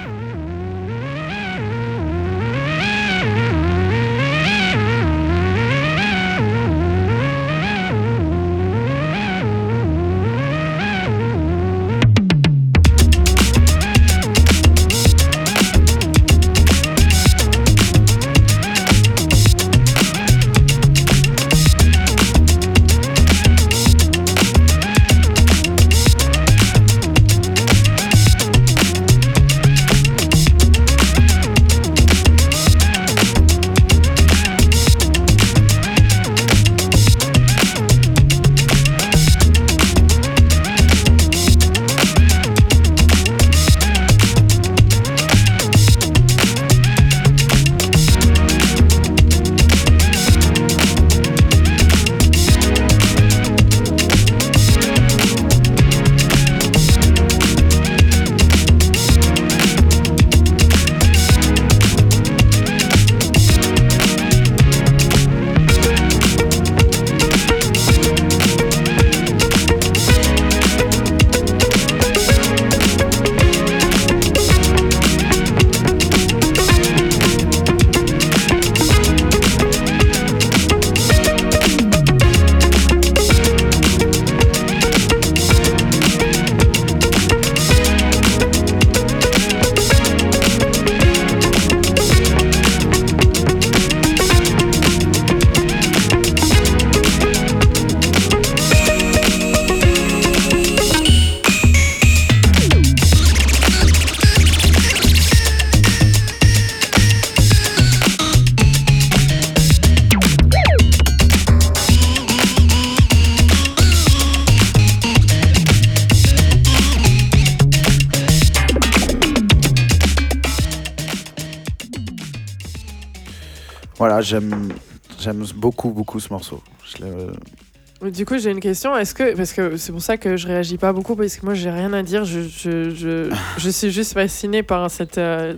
Voilà, j'aime j'aime beaucoup, beaucoup ce morceau. Je Du coup, j'ai une question. Est-ce que parce que c'est pour ça que je réagis pas beaucoup parce que moi, j'ai rien à dire. Je, je, je, je (laughs) suis juste fascinée par cette euh,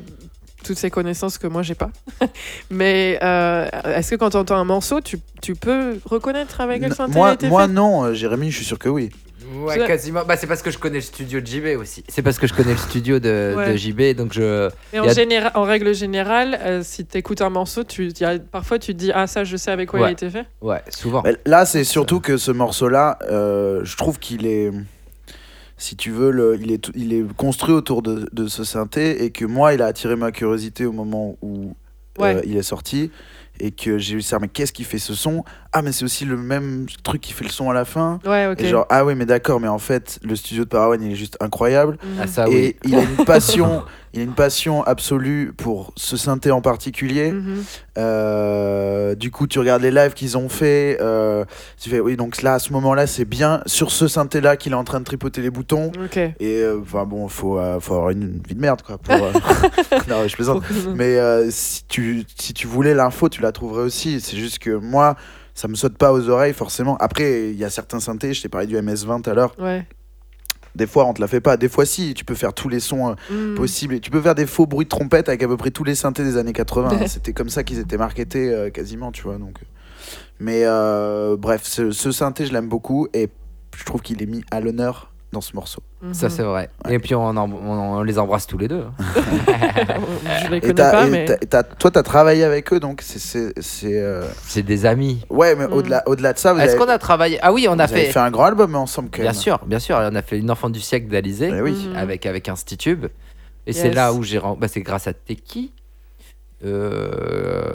toutes ces connaissances que moi j'ai pas. (laughs) Mais euh, est-ce que quand tu entends un morceau, tu, tu peux reconnaître avec quel synthé moi, moi non, euh, Jérémy, je suis sûr que oui. Ouais, Je- quasiment. Bah, c'est parce que je connais le studio de JB aussi. C'est parce que je connais le studio de, Ouais. de JB, donc je. Et en, il y a- général, en règle générale, euh, si tu écoutes un morceau, tu, il y a- parfois tu te dis Ah, ça, je sais avec quoi il a été fait. Ouais, souvent. Mais Là, c'est surtout que ce morceau-là, euh, je trouve qu'il est. Si tu veux, le- il, est, il est construit autour de, de ce synthé et que moi, il a attiré ma curiosité au moment où euh, il est sorti et que j'ai eu ça, mais qu'est-ce qui fait ce son? Ah, mais c'est aussi le même truc qui fait le son à la fin. Ouais, ok. Et genre, ah oui, mais d'accord, mais en fait, le studio de Parawan, il est juste incroyable. Mhm. Ah, ça, et oui. il a une passion, il a une passion absolue pour ce synthé en particulier. Mhm. Euh, du coup, tu regardes les lives qu'ils ont fait. euh, tu fais, oui, donc là, à ce moment-là, c'est bien sur ce synthé-là qu'il est en train de tripoter les boutons. Ok. Et euh, enfin bon, faut, euh, faut avoir une, vie de merde, quoi. Pour, euh, (laughs) (laughs) non, je plaisante. Mais euh, si, tu, si tu voulais l'info, tu la trouverais aussi. C'est juste que moi, ça me saute pas aux oreilles, forcément. Après, il y a certains synthés, je t'ai parlé du MS-20 tout à l'heure. Ouais. Des fois, on te la fait pas. Des fois, si. Tu peux faire tous les sons euh, Mm. possibles. Tu peux faire des faux bruits de trompette avec à peu près tous les synthés des années 80. (laughs) C'était comme ça qu'ils étaient marketés euh, quasiment, tu vois. Donc. Mais euh, bref, ce, ce synthé, je l'aime beaucoup et je trouve qu'il est mis à l'honneur dans ce morceau. Ça, c'est vrai. Et puis, on, en- on- on les embrasse tous les deux. (laughs) Je les Et connais t'as- pas, et mais. t'as- t'as- toi, t'as travaillé avec eux, donc c'est. c'est- c'est, euh, C'est des amis. Ouais, mais Mm. au-delà au -delà de ça, Est-ce avez, qu'on a travaillé? Ah oui, on a vous avez fait. fait un grand album ensemble quand Bien même. sûr, bien sûr. On a fait Une enfant du siècle d'Alizé. Eh oui. Mhm. avec, avec Institube. Et c'est là où j'ai bah, c'est grâce à Teki. Euh,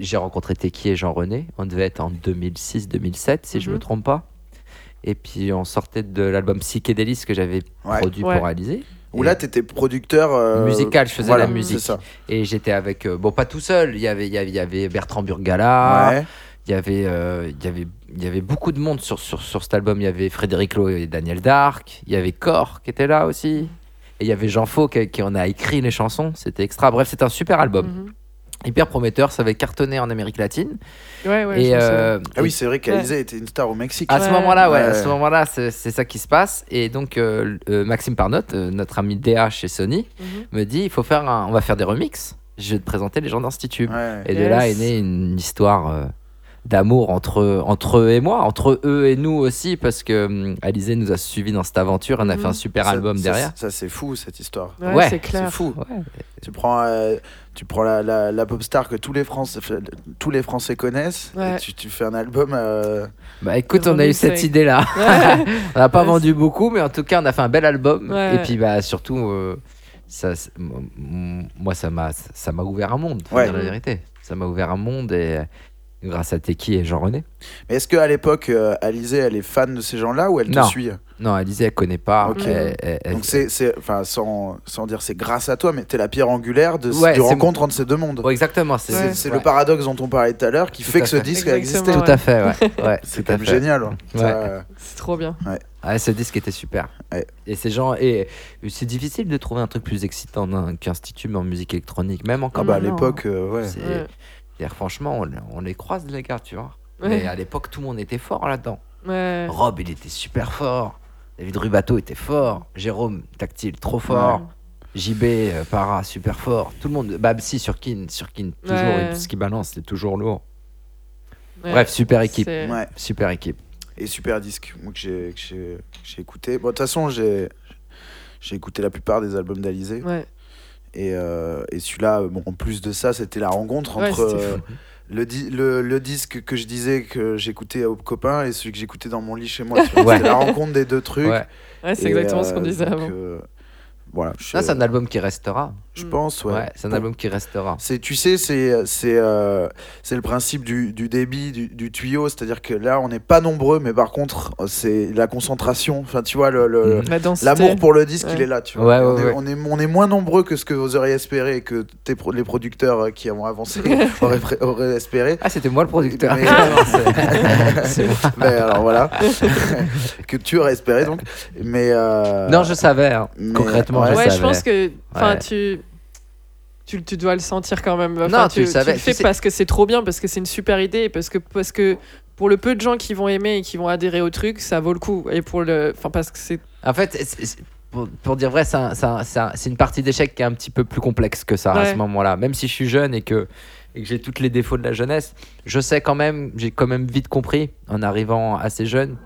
j'ai rencontré Teki et Jean-René. On devait être en 2006-2007, si je me Mhm. trompe pas. Et puis on sortait de l'album Psychédélis que j'avais Ouais. produit Ouais. pour réaliser. Où là, t'étais producteur. euh, Musical, je faisais voilà, la musique. C'est ça. Et j'étais avec, euh, bon, pas tout seul. Il y avait, il y avait, il y avait Bertrand Burgala. Ouais. Il y avait, euh, il y avait, il y avait beaucoup de monde sur, sur, sur cet album. Il y avait Frédéric Lowe et Daniel Dark. Il y avait Cor qui était là aussi. Et il y avait Jean Faux qui, qui en a écrit les chansons. C'était extra. Bref, c'était un super album. Mhm. Hyper prometteur. Ça avait cartonné en Amérique latine. Ouais, ouais. et euh, Ah oui, c'est vrai qu'Alizé était une star au Mexique. à ce Ouais. moment-là, ouais, Ouais. à ce moment-là, c'est ça qui se passe. Et donc, euh, euh, Maxime Parnot, euh, notre ami DA chez Sony, Mhm. me dit il faut faire un, on va faire des remixes. Je vais te présenter les gens d'Institut. Ouais. Et de là est née une histoire euh, d'amour entre, entre eux et moi, entre eux et nous aussi, parce que hum, Alizé nous a suivis dans cette aventure. On a fait un super Ça- album ça- derrière. Ça, c'est fou cette histoire. Ouais, ouais, c'est C'est clair. fou. Ouais. Tu prends, euh, tu prends la, la, la pop star que tous les Français, tous les Français connaissent. Ouais. Et tu, tu fais un album. euh, Bah écoute, on a eu cette idée-là. Ouais. (laughs) on n'a pas Ouais, vendu beaucoup, mais en tout cas, on a fait un bel album. Ouais. Et puis, bah surtout, euh, ça, c'est- m- m- moi, ça m'a, ça m'a ouvert un monde. Faut Ouais. dire la vérité. Ça m'a ouvert un monde et euh, grâce à Teki et Jean-René. Mais est-ce qu'à l'époque, euh, Alizé, elle est fan de ces gens-là ou elle te Non. suit Non, Alizé, elle connaît pas. Ok. Elle- elle- elle- Donc c'est, c'est- enfin, sans, sans dire c'est grâce à toi, mais t'es la pierre angulaire de, Ouais, du rencontre entre ces deux mondes. Ouais, exactement. C'est, ouais. le paradoxe dont on parlait tout à l'heure qui Tout fait à que ce disque a existé. Tout à fait, ouais. ouais (laughs) C'est quand même génial. hein. Euh, C'est trop bien. Ouais, ce disque était super. Ouais. Et ces gens, et c'est difficile de trouver un truc plus excitant qu'Institut mais en musique électronique, même ah encore bah à l'époque, euh, ouais. Franchement, on, on les croise les gars, tu vois. Ouais. Mais à l'époque, tout le monde était fort là-dedans. Ouais. Rob, il était super fort. David Rubato était fort. Jérôme, tactile, trop fort. JB, euh, para, super fort. Tout le monde. Babsi, Surkin, Surkin, toujours. Ce qui balance, c'est toujours lourd. Ouais. Bref, super équipe. Super équipe. Et super disque, moi que j'ai, que j'ai, que j'ai écouté. Bon, de toute façon, j'ai, j'ai écouté la plupart des albums d'Alizé. Ouais. Et, euh, et celui-là, bon, en plus de ça, c'était la rencontre Ouais, entre euh, le, di- le, le disque que je disais que j'écoutais aux copains et celui que j'écoutais dans mon lit chez moi. (laughs) Ouais. C'était la rencontre des deux trucs. Ouais. Ouais, c'est exactement ce qu'on euh, disait donc, avant. euh, voilà. Je, Ça, c'est un album qui restera. Je pense, ouais. Ouais, c'est un Bon. album qui restera. C'est, tu sais, c'est, c'est, euh, c'est le principe du, du débit, du, du tuyau. C'est-à-dire que là, on n'est pas nombreux, mais par contre, c'est la concentration. Enfin, tu vois, le, le-. La densité. l'amour pour le disque, Ouais. il est là. Tu vois. Ouais, on, ouais, est, ouais. on, est, on est moins nombreux que ce que vous auriez espéré, et que tes pro- les producteurs euh, qui ont avancé (laughs) (laughs) auraient, pré- auraient espéré. Ah, c'était moi le producteur. Mais- (laughs) Non, c'est-. Mais alors voilà, que tu aurais espéré donc. Mais euh, Non, je savais. hein. mais- Concrètement, ouais. je ouais, savais. je pense que enfin Ouais. tu, tu tu dois le sentir quand même. Enfin, Non, tu tu, le savais, le tu fais sais- parce que c'est trop bien, parce que c'est une super idée, et parce que parce que pour le peu de gens qui vont aimer et qui vont adhérer au truc, ça vaut le coup. Et pour le, enfin parce que c'est En fait, c'est- c'est- pour, pour dire vrai, c'est un- c'est un- c'est un- c'est une partie d'échec qui est un petit peu plus complexe que ça à ce moment-là. Même si je suis jeune et que, et que j'ai tous les défauts de la jeunesse, je sais quand même, j'ai quand même vite compris, en arrivant assez jeune,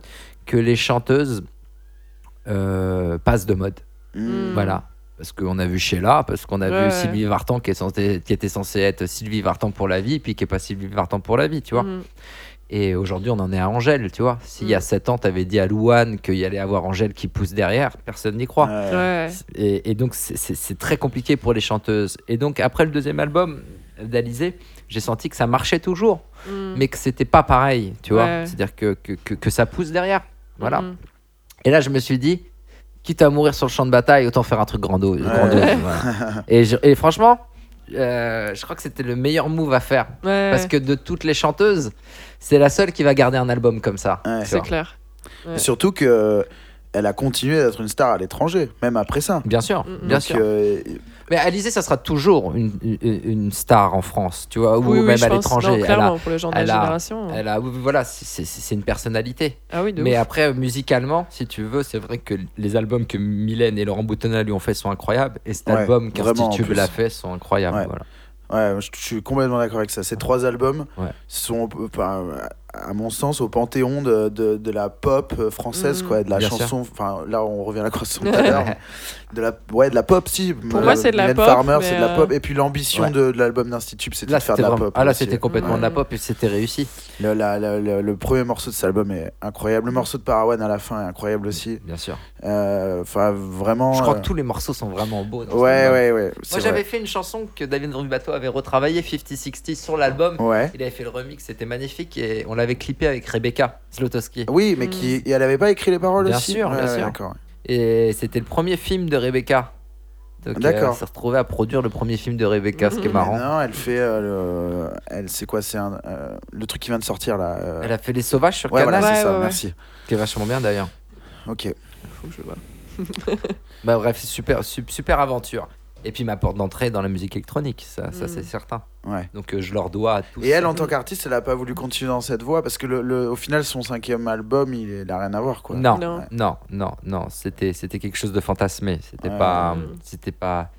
que les chanteuses euh, passent de mode. Mm. Voilà. Parce qu'on a vu Sheila, parce qu'on a Ouais, vu ouais. Sylvie Vartan qui, est censée- qui était censée être Sylvie Vartan pour la vie, puis qui est pas Sylvie Vartan pour la vie, tu vois. Mhm. Et aujourd'hui, on en est à Angèle, tu vois. S'il y a Mm. 7 ans, t'avais dit à Louane qu'il y allait avoir Angèle qui pousse derrière, personne n'y croit. Ouais. Ouais. Et, et donc, c'est- très compliqué pour les chanteuses. Et donc, après le deuxième album d'Alizé, j'ai senti que ça marchait toujours, Mhm. mais que c'était pas pareil, tu vois. Ouais. C'est-à-dire que, que, que, que ça pousse derrière. Voilà. Et là, je me suis dit, quitte à mourir sur le champ de bataille, autant faire un truc grandiose. Ouais. grandiose, voilà. (laughs) et, je- et franchement, euh, je crois que c'était le meilleur move à faire. Ouais. Parce que de toutes les chanteuses, c'est la seule qui va garder un album comme ça. C'est clair. Surtout que elle a continué d'être une star à l'étranger, même après ça. Bien sûr, bien Donc, sûr. euh, Mais Alizé, ça sera toujours une, une, une star en France, tu vois, ou Oui, oui, même je à l'étranger. Elle a, clairement, pour les gens de la génération. elle a, oui, voilà, c'est- une personnalité. Ah oui, de Mais ouf. après, musicalement, si tu veux, c'est vrai que les albums que Mylène et Laurent Boutonnat lui ont fait sont incroyables, et cet Ouais, album qu'Institut l'a fait sont incroyables. Ouais. Voilà. Ouais, je, je suis complètement d'accord avec ça. Ces trois albums Ouais. sont, enfin, à mon sens, au panthéon de, de, de la pop euh, française, Mhm. quoi, de la Bien chanson. Enfin, là, on revient à la croissance (laughs) tout à l'heure. de la, ouais, de la pop, si. Pour moi, c'est de la Mylène pop, Farmer, c'est de la euh, pop. Et puis l'ambition Ouais. de, de l'album d'Institut, c'était de faire de la vraiment- pop. ah, là, c'était complètement de la pop et c'était réussi. Le, la- la- le- le premier morceau de cet album est incroyable. Le morceau de Parawan à la fin est incroyable aussi. Bien sûr. Euh, Enfin, vraiment. Je crois euh, que tous les morceaux sont vraiment beaux. dans Ouais, ouais, ouais. Moi, j'avais fait une chanson que David Rubato avait retravaillée, 50-60, sur l'album. Ouais. Il avait fait le remix, c'était magnifique et on l'avait clippé avec Rebecca Zlotowski. Oui, mais qui, et elle avait pas écrit les paroles Bien aussi sûr, Ouais, bien sûr. d'accord. Et c'était le premier film de Rebecca. Donc D'accord. elle s'est retrouvée à produire le premier film de Rebecca, ce qui est Mhm. marrant. Mais non, elle fait euh, le, elle, c'est quoi, c'est un, euh, le truc qui vient de sortir là. euh, Elle a fait Les Sauvages sur Ouais, Canal, voilà, c'est Ouais, ça. ouais. Merci. qui est vachement bien d'ailleurs. Ok. Faut que je vois. Bah bref, c'est super, su- super aventure. Et puis ma porte d'entrée dans la musique électronique, ça, ça Mhm. c'est certain. Ouais. Donc euh, je leur dois à tous. Et elle, en tant qu'artiste, elle a pas voulu continuer dans cette voie parce que le, le- au final, son cinquième album, il, il a rien à voir, quoi. Non, Non. non, non, non, c'était c'était quelque chose de fantasmé. C'était Ouais. pas, Mhm. c'était pas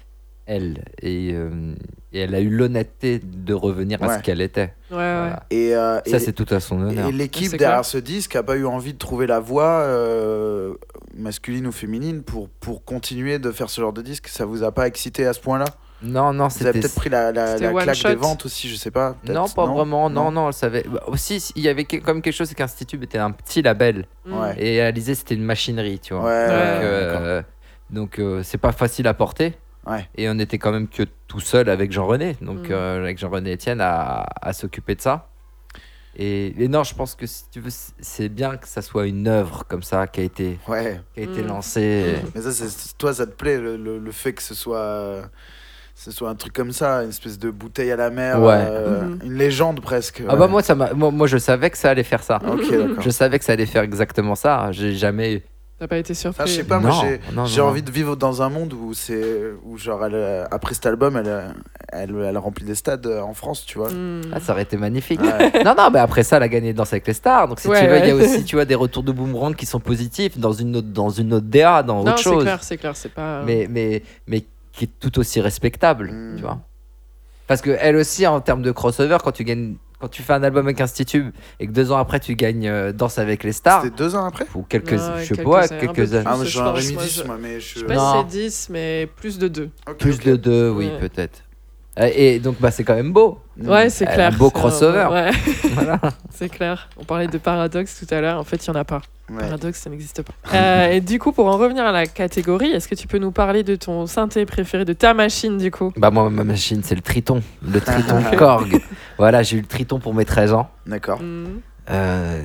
elle. Et, euh, et elle a eu l'honnêteté de revenir à ce qu'elle était. Ouais, ouais. Voilà. Et, euh, Ça et- c'est tout à son honneur. Et l'équipe C'est derrière clair. ce disque a pas eu envie de trouver la voie euh, masculine ou féminine pour, pour continuer de faire ce genre de disque. Ça vous a pas excité à ce point-là? Non, non, Vous avez c'était. peut-être pris la, la, C'était la claque shot. des ventes aussi, je sais pas. Non, pas vraiment. Non, non, elle savait. Bah, aussi, il y avait comme quelque chose, c'est qu'Institut était un petit label. Mm. Ouais. Et Alizé, c'était une machinerie, tu vois. Ouais, Donc, ouais, euh, donc euh, c'est pas facile à porter. Ouais. Et on était quand même que tout seul avec Jean-René. Donc Mm. euh, avec Jean-René Etienne à, à s'occuper de ça. Et, et non, je pense que si tu veux, c'est- bien que ça soit une œuvre comme ça qui a été, Ouais. qui a été Mm. lancée. Mais ça, c'est- toi, ça te plaît, le, le- le fait que ce soit, euh, ce soit un truc comme ça, une espèce de bouteille à la mer, Ouais. euh, une légende presque. Ah bah moi, ça m'a- moi, moi, je savais que ça allait faire ça. Je savais que ça allait faire exactement ça. J'ai jamais. T'as pas été Enfin, je surpris. sais pas, moi Non, j'ai envie de vivre dans un monde où c'est où genre elle, euh, après cet album elle, euh, elle elle remplit des stades euh, en France, tu vois. Mm. Ah, ça aurait été magnifique. Ouais. (laughs) non, non, mais après ça, elle a gagné Danse avec les stars. Donc, si Ouais, tu veux, il y a ouais. aussi tu vois, des retours de boomerang qui sont positifs dans une autre, dans une autre DA, dans Non, autre c'est chose. clair, c'est clair, c'est pas. Mais, mais, mais qui est tout aussi respectable, Mm. tu vois. Parce que elle aussi, en termes de crossover, quand tu gagnes. Quand tu fais un album avec Institut et que deux ans après tu gagnes euh, Danse avec les stars, C'était deux ans après ou quelques, Ouais, je sais quelques pas, années, un quelques années. Ah, moi je j'en aurais pense, mis moi, 10 je- moi, mais je. Je sais pas Non. si c'est 10, mais plus de 2. Ok, Plus ok. de deux, oui, Ouais. peut-être. Euh, Et donc, bah, c'est quand même beau. Ouais, c'est a clair. un beau c'est crossover. Ouais, (laughs) (laughs) voilà. c'est clair. On parlait de paradoxe tout à l'heure. En fait, il y en a pas. Ouais. Paradoxe, ça n'existe pas. Euh, et du coup, pour en revenir à la catégorie, est-ce que tu peux nous parler de ton synthé préféré, de ta machine, du coup? Bah, moi, ma machine, c'est le Triton. Le (laughs) Triton Korg. Voilà, j'ai eu le Triton pour mes 13 ans. D'accord. Mm. Euh,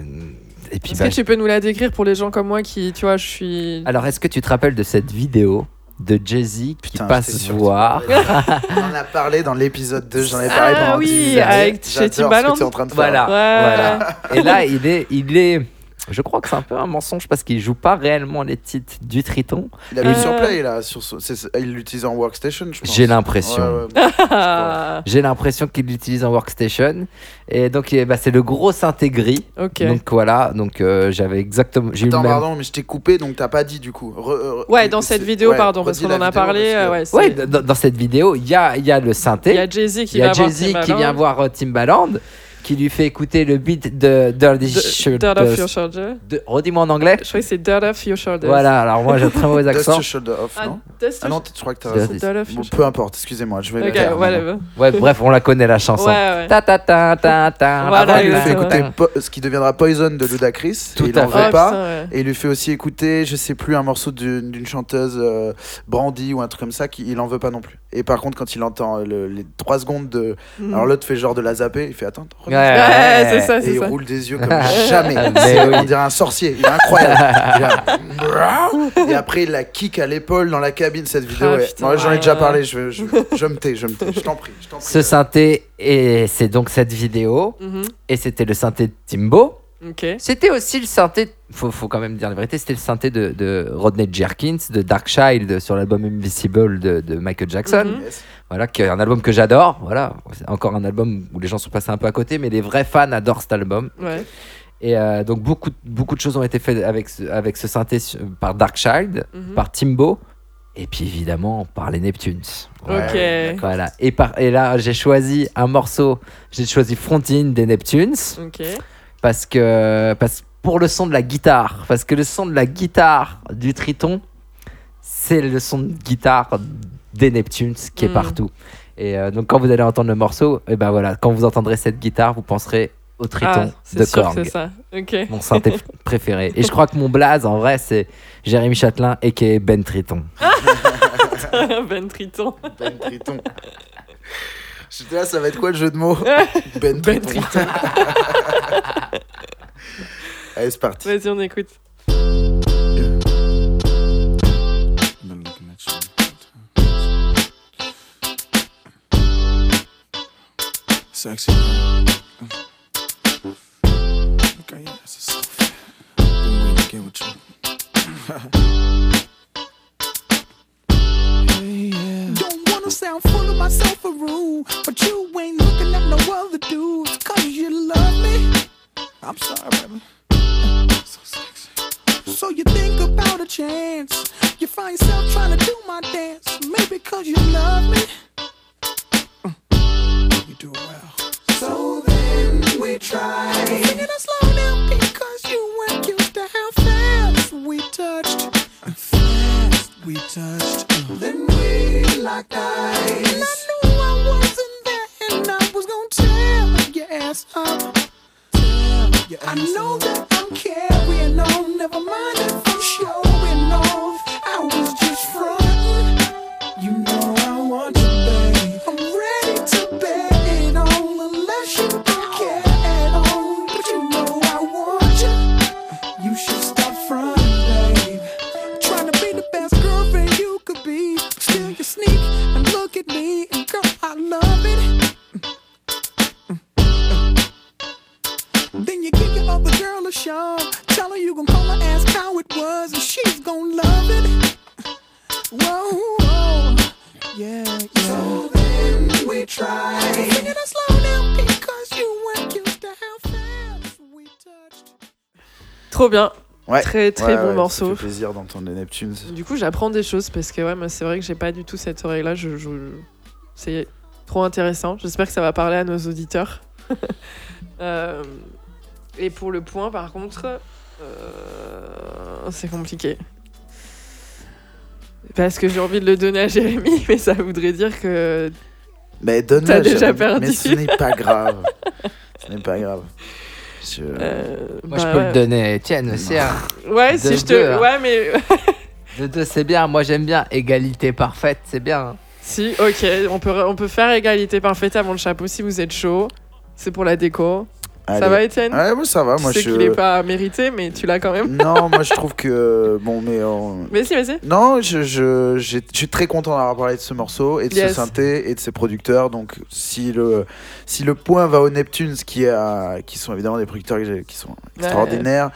et puis, Est-ce bah, que tu peux nous la décrire pour les gens comme moi qui, tu vois, je suis. Alors, est-ce que tu te rappelles de cette vidéo? De Jay-Z qui Putain, passe voir. On en a parlé dans l'épisode 2, j'en ai parlé Ah pendant oui, 10 années. avec- chez J'adore ce Timbaland. que tu es en train de faire. Voilà, Ouais. voilà. Et là, il est, il est. Je crois que c'est un peu un mensonge parce qu'il joue pas réellement les titres du Triton. Il a mis Euh. sur Play là, sur il l'utilise en workstation, je pense. J'ai l'impression. Ouais, ouais. (laughs) J'ai l'impression qu'il l'utilise en workstation. Et donc, eh ben, c'est le gros synthé gris. ok. Donc voilà, donc euh, j'avais exactement. J'ai eu le Attends, même. pardon, mais je t'ai coupé donc t'as pas dit du coup. Re- re- Ouais, dans cette vidéo, ouais, pardon, parce qu'on en a parlé. que- euh, ouais, dans, dans cette vidéo, il y a, il y a le synthé. Il y a Jay-Z qui qui vient voir euh, Timbaland, qui lui fait écouter le beat de Dirty De- Shoulder. Dirt off your shoulder. de- Redis-moi en anglais. Je crois que c'est Dirt off your shoulders. Voilà, alors moi j'ai un très mauvais Dust accent. your shoulder off, Ah, non Dust Ah non, t- je crois que t'as Dust raison. c'est Dirt off your Bon, shoulders. peu importe, excusez-moi, je vais. Ouais, bref, on la connaît la chanson. Ouais, ouais. Ta ta ta ta ta. Voilà, il lui fait écouter ce qui deviendra Poison de Ludacris. Tout il en veut Oh, pas. ouais. Et il lui fait aussi écouter, je sais plus, un morceau d'une chanteuse euh, Brandy ou un truc comme ça, il en veut pas non plus. Et par contre, quand il entend euh, le- les 3 secondes de. Mm. Alors l'autre fait genre de la zapper, il fait attends, remets Ouais, ça. Ouais, c'est ça, Et c'est il ça. roule des yeux comme (laughs) jamais. Mais C'est- oui. On dirait un sorcier, il est incroyable. Il a- Et après, il la kick à l'épaule dans la cabine, cette vidéo. Ah, ouais. putain, Moi, j'en ai ouais. déjà parlé, je, je, je me tais, je me tais. Je t'en prie, je t'en prie. Ce synthé, et c'est donc cette vidéo. Mhm. Et c'était le synthé de Timbo. Ok. C'était aussi le synthé, faut, faut quand même dire la vérité, c'était le synthé de, de Rodney Jerkins, de Darkchild sur l'album Invisible de, de Michael Jackson. Mhm. Voilà, qui est un album que j'adore. Voilà, c'est encore un album où les gens sont passés un peu à côté, mais les vrais fans adorent cet album. Ouais. Et euh, donc beaucoup, beaucoup de choses ont été faites avec ce, avec ce synthé par Darkchild, Mhm. par Timbo, et puis évidemment par les Neptunes. Ok. Voilà. Et, par, et là, j'ai choisi un morceau, j'ai choisi Frontine des Neptunes, Ok. Parce que parce, pour le son de la guitare. Parce que le son de la guitare du Triton, c'est le son de guitare des Neptunes qui est Mm. partout. Et euh, donc quand vous allez entendre le morceau, et ben voilà, quand vous entendrez cette guitare, vous penserez au Triton Ah, c'est de Korg c'est ça. Ok. mon synthé (laughs) préféré. Et je crois que mon blaze, en vrai, c'est Jérémy Châtelain et qui est Ben Triton. ben Triton. Ben Triton. J'étais là, ça va être quoi le jeu de mots (laughs) Ben Ben Triton. Triton. (laughs) Allez, c'est parti. Vas-y, on écoute. Sexy. Been waiting to get with you. Hey, (laughs) yeah. Wanna sound full of myself or rude, but you ain't looking at no other dudes. Cause you love me, I'm sorry, baby. So sexy. so you think about a chance. You find yourself trying to do my dance, maybe cause you love me. You do it well. So then we try. Singing slow down because you weren't used to how fast we touched. We touched. Uh, Then we locked eyes. And I knew I wasn't there, and I was gonna tear your ass up. your I know up. that I'm carrying on, never mind if I'm showing off. I was just frontin'. Your other girl a shove. Tell her you gon' call her, ask how it was, and she's gon' love it. Whoa, whoa. Yeah, So yeah. then we try. Singing it slow down because you weren't used to how fast we touched. Trop bien. Ouais. Très, très Ouais, bon ouais, morceau. Ça fait plaisir d'entendre les Neptunes. Du coup, j'apprends des choses parce que ouais, moi, c'est vrai que j'ai pas du tout cette oreille-là. Je, je- C'est trop intéressant. J'espère que ça va parler à nos auditeurs. (laughs) Euh, Et pour le point, par contre, euh, c'est compliqué. Parce que j'ai envie de le donner à Jérémy, (laughs) mais ça voudrait dire que. Mais donne-le. T'as déjà Jérémy. perdu. Mais ce n'est pas grave. ce n'est pas grave. Je- euh, Moi, bah je peux ouais. le donner à Étienne aussi. hein. Ouais, De si je te. hein. Ouais, mais. De deux, c'est bien. Moi, j'aime bien. Égalité parfaite, c'est bien. si, ok, on peut, on peut faire égalité parfaite avant le chapeau si vous êtes chaud. C'est pour la déco. Ça va, Étienne Ouais, moi ça va. Tu Moi sais je. qu'il est pas mérité, mais tu l'as quand même. Non, moi je trouve que. Bon, mais. euh, (laughs) Vas-y, vas-y. Non, je, je, j'ai- je suis très content d'avoir parlé de ce morceau et de Yes. ce synthé et de ses producteurs. Donc, si le, si le point va aux Neptunes, qui, a, qui sont évidemment des producteurs qui sont extraordinaires,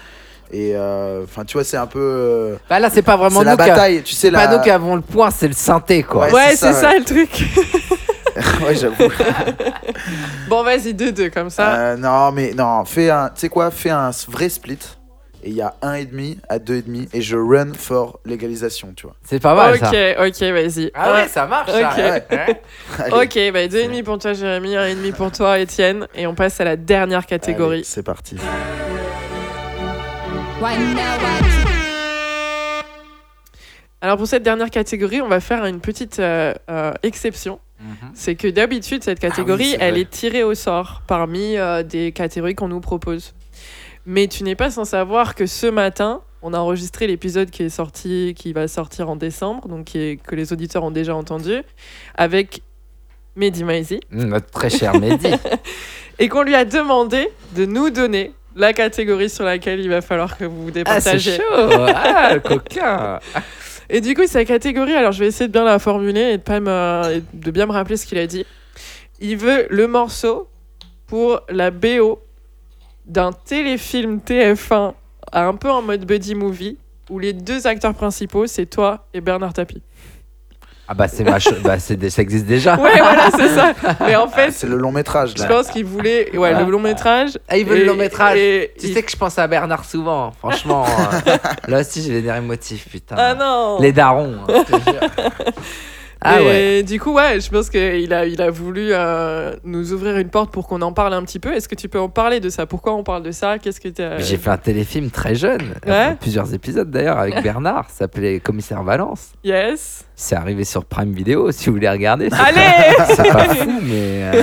et euh, enfin, tu vois, c'est un peu. euh, Bah là, c'est pas vraiment la nous qui a- bataille, tu sais, c'est pas la. nous qui avons le point, c'est le synthé, quoi. Ouais, Ouais, c'est ça, le truc. (laughs) (laughs) ouais, j'avoue. (laughs) bon, vas-y, 2-2, comme ça. Euh, non, mais non, fais un. Tu sais quoi, fais un vrai split. Et il y a 1,5 à 2,5 et je run for légalisation, tu vois. C'est pas mal, ok, ça. ok, vas-y. Ah ouais, ça marche, ça. Ok. Ouais. (laughs) Allez, Ok, bah 2,5 pour toi, Jérémy, 1,5 pour toi, Étienne. Et on passe à la dernière allez, catégorie. c'est parti. Alors, pour cette dernière catégorie, on va faire une petite euh, euh, exception. Mhm. C'est que d'habitude, cette catégorie, c'est elle est tirée au sort parmi euh, des catégories qu'on nous propose. Mais tu n'es pas sans savoir que ce matin, on a enregistré l'épisode qui est sorti, qui va sortir en décembre, donc qui est- que les auditeurs ont déjà entendu, avec Mehdi Maizi, Mmh, Notre très cher Mehdi. (laughs) et qu'on lui a demandé de nous donner la catégorie sur laquelle il va falloir que vous vous Ah, c'est départagiez. chaud. Ah, coquin. Et du coup, sa catégorie, alors je vais essayer de bien la formuler et de, bien me rappeler ce qu'il a dit. Il veut le morceau pour la BO d'un téléfilm TF1 un peu en mode buddy movie où les deux acteurs principaux c'est toi et Bernard Tapie. Ah bah c'est ma cho- bah ça existe déjà. Ouais, voilà, c'est ça. Mais en fait, C'est le long métrage je là. pense qu'ils voulaient ouais, le long métrage. Ah, ils veulent le Et- long métrage. et- Tu sais que je pense à Bernard souvent, franchement. euh, là aussi j'ai les derniers motifs, putain. Ah non. Les darons. hein, je te jure. (laughs) ah Et ouais. Du coup, ouais, je pense qu'il a, il a voulu euh, nous ouvrir une porte pour qu'on en parle un petit peu. Est-ce que tu peux en parler de ça? Pourquoi on parle de ça? Qu'est-ce que t'as- J'ai fait un téléfilm très jeune, Ouais. plusieurs épisodes d'ailleurs avec (laughs) Bernard, ça s'appelait Commissaire Valence. Yes. C'est arrivé sur Prime Video si vous voulez regarder. Allez (laughs) c'est pas fou, mais euh,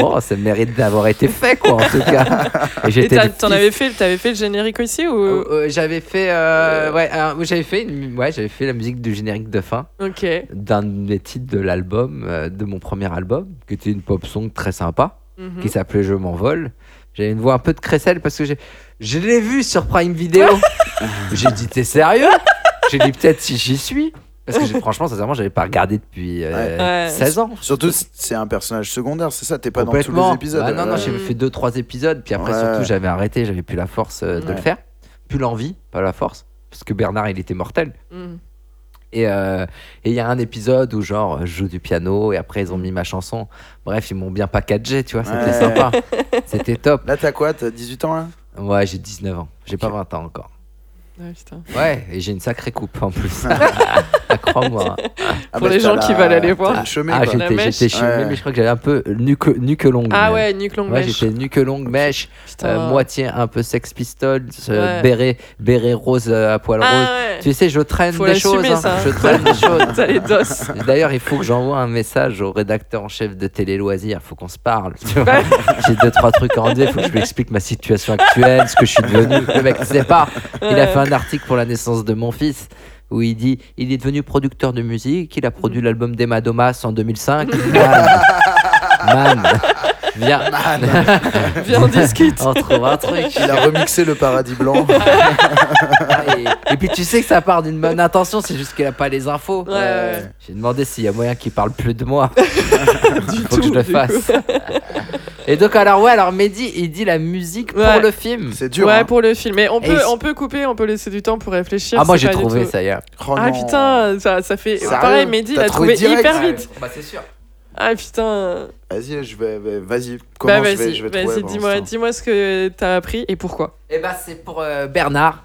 bon, ça mérite d'avoir été fait quoi en tout cas. Et t'en avais fait, t'avais fait le générique aussi ou Euh, euh, j'avais fait, euh, ouais, j'avais fait, ouais, j'avais fait la musique du générique de fin Ok. d'un des titres de l'album, de mon premier album, qui était une pop song très sympa, Mhm. qui s'appelait Je m'envole. J'avais une voix un peu de crécelle parce que je l'ai vu sur Prime Video. (laughs) j'ai dit t'es sérieux? J'ai dit peut-être si j'y suis. Parce que franchement, sincèrement, j'avais pas regardé depuis euh, Ouais. 16 ans. Surtout, c'est un personnage secondaire, c'est ça T'es pas dans tous les épisodes. Bah non, non, j'ai fait deux, trois épisodes, puis après Ouais. surtout j'avais arrêté, j'avais plus la force euh, de Ouais. le faire, plus l'envie, pas la force, parce que Bernard il était mortel. Et euh, et il y a un épisode où genre je joue du piano et après ils ont mis ma chanson. Bref, ils m'ont bien packagé, tu vois, c'était Ouais. sympa, c'était top. Là, t'as quoi T'as 18 ans là? Ouais, j'ai 19 ans, j'ai pas 20 ans encore. Ouais, putain. Ouais, et j'ai une sacrée coupe en plus. (laughs) Ah, Crois-moi. Ah, Pour bah, les gens la- qui veulent aller voir. t'as Ah, j'étais j'étais Ouais. mais je crois que j'avais un peu nuque, nuque longue. Ah même. ouais, nuque longue Ouais, mèche. j'étais nuque longue mèche. Euh, moitié un peu Sex Pistols, euh, Ouais. béret, béret rose euh, à poil Ah rose. ouais. Tu sais, je traîne Faut des choses. hein. Je traîne des (laughs) choses. T'as les dosses. D'ailleurs, il faut que j'envoie un message au rédacteur en chef de Télé Loisirs. Il faut qu'on se parle. tu vois. Ouais. (laughs) J'ai deux, trois trucs à en dire. Il faut que je lui explique ma situation actuelle, ce que je suis devenu. Le mec ne sait pas. Il a fait un article pour la naissance de mon fils où il dit il est devenu producteur de musique. Il a produit Mm. l'album d'Emma Domas en 2005. (laughs) Man, man, viens. (laughs) Viens, on discute. On trouve un truc. Il a remixé le paradis blanc. (laughs) et, et puis tu sais que ça part d'une bonne intention, c'est juste qu'il a pas les infos. Ouais, ouais. J'ai demandé s'il y a moyen qu'il parle plus de moi. Du Faut que je le fasse. Et donc alors ouais, alors Mehdi, il dit la musique pour Ouais. le film. C'est dur. ouais, hein. pour le film. Mais on Et peut, on peut couper, on peut laisser du temps pour réfléchir. Ah moi c'est j'ai pas du trouvé tout- ça y est. Oh Ah non. putain, ça, ça fait. Sérieux Pareil, Mehdi, il T'as a trouvé trouvé direct hyper vite. Bah c'est sûr. Ah putain. Vas-y, je vais. vais- Vas-y, comment Bah je vais, vas-y, je vais trouver vas-y, pour dis-moi, l'instant dis-moi ce que t'as appris et pourquoi. Et bah c'est pour euh, Bernard.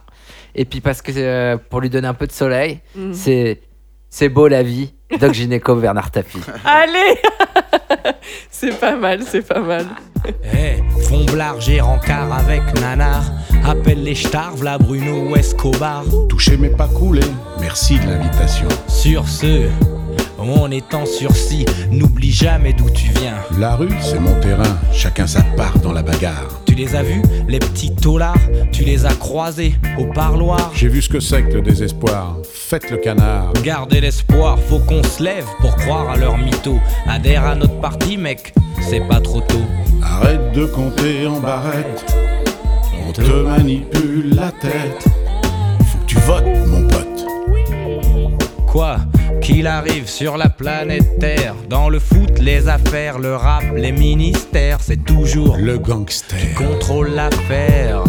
Et puis parce que euh, pour lui donner un peu de soleil, Mhm. c'est c'est beau la vie. Doc Gynéco Bernard Tapie. (laughs) Allez (laughs) C'est pas mal, c'est pas mal. Eh, Fomblard, j'ai rencard avec Nanar. Appelle les Starves, la Bruno ou Escobar. Toucher mais pas couler. Merci de l'invitation. Sur ce, on est en sursis. N'oublie jamais d'où tu viens. La rue, c'est mon terrain. Chacun sa part dans la bagarre. Tu les as vus, les petits taulards Tu les as croisés au parloir J'ai vu ce que c'est que le désespoir. Faites le canard. Gardez l'espoir, faut qu'on se lève pour croire à leur mytho. Adhère à notre parti, mec, c'est pas trop tôt. Arrête de compter en barrette. On te manipule la tête. Faut que tu votes, mon pote. Quoi? Qu'il arrive sur la planète Terre, dans le foot, les affaires, le rap, les ministères, c'est toujours Le gangster. contrôle l'affaire.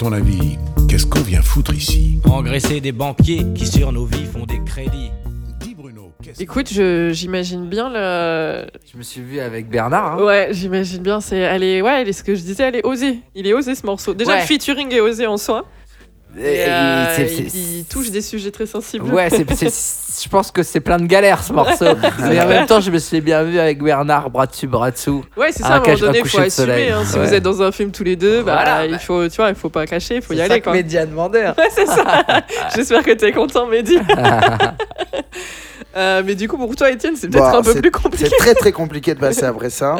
Ton avis, qu'est-ce qu'on vient foutre ici Engraisser des banquiers qui sur nos vies font des crédits. Dis Bruno, qu'est-ce Écoute, je- j'imagine bien le. Je me suis vu avec Bernard. hein. Ouais, j'imagine bien. C'est, elle est, ouais, elle est ce que je disais, elle est osée. Il est osé ce morceau. Déjà, Ouais. le featuring est osé en soi. Et- euh, c'est- il, c'est- il touche des sujets très sensibles. Ouais, c'est, c'est- (laughs) je pense que c'est plein de galères ce morceau. Mais en même temps, je me suis bien vu avec Bernard, bras dessus, bras dessous. Ouais, c'est ça, à un moment donné, il faut assumer. hein. Si Ouais. vous êtes dans un film tous les deux, bah, Voilà, il bah. faut, tu vois, il faut pas cacher, il faut y C'est aller. ça Quoi. que Mehdi a demandé. hein. (laughs) Ouais, c'est ça. (laughs) J'espère que t'es content, Mehdi. Euh, mais du coup, pour toi, Étienne, c'est peut-être Bon, un peu c'est- plus compliqué. C'est très très compliqué de passer après ça.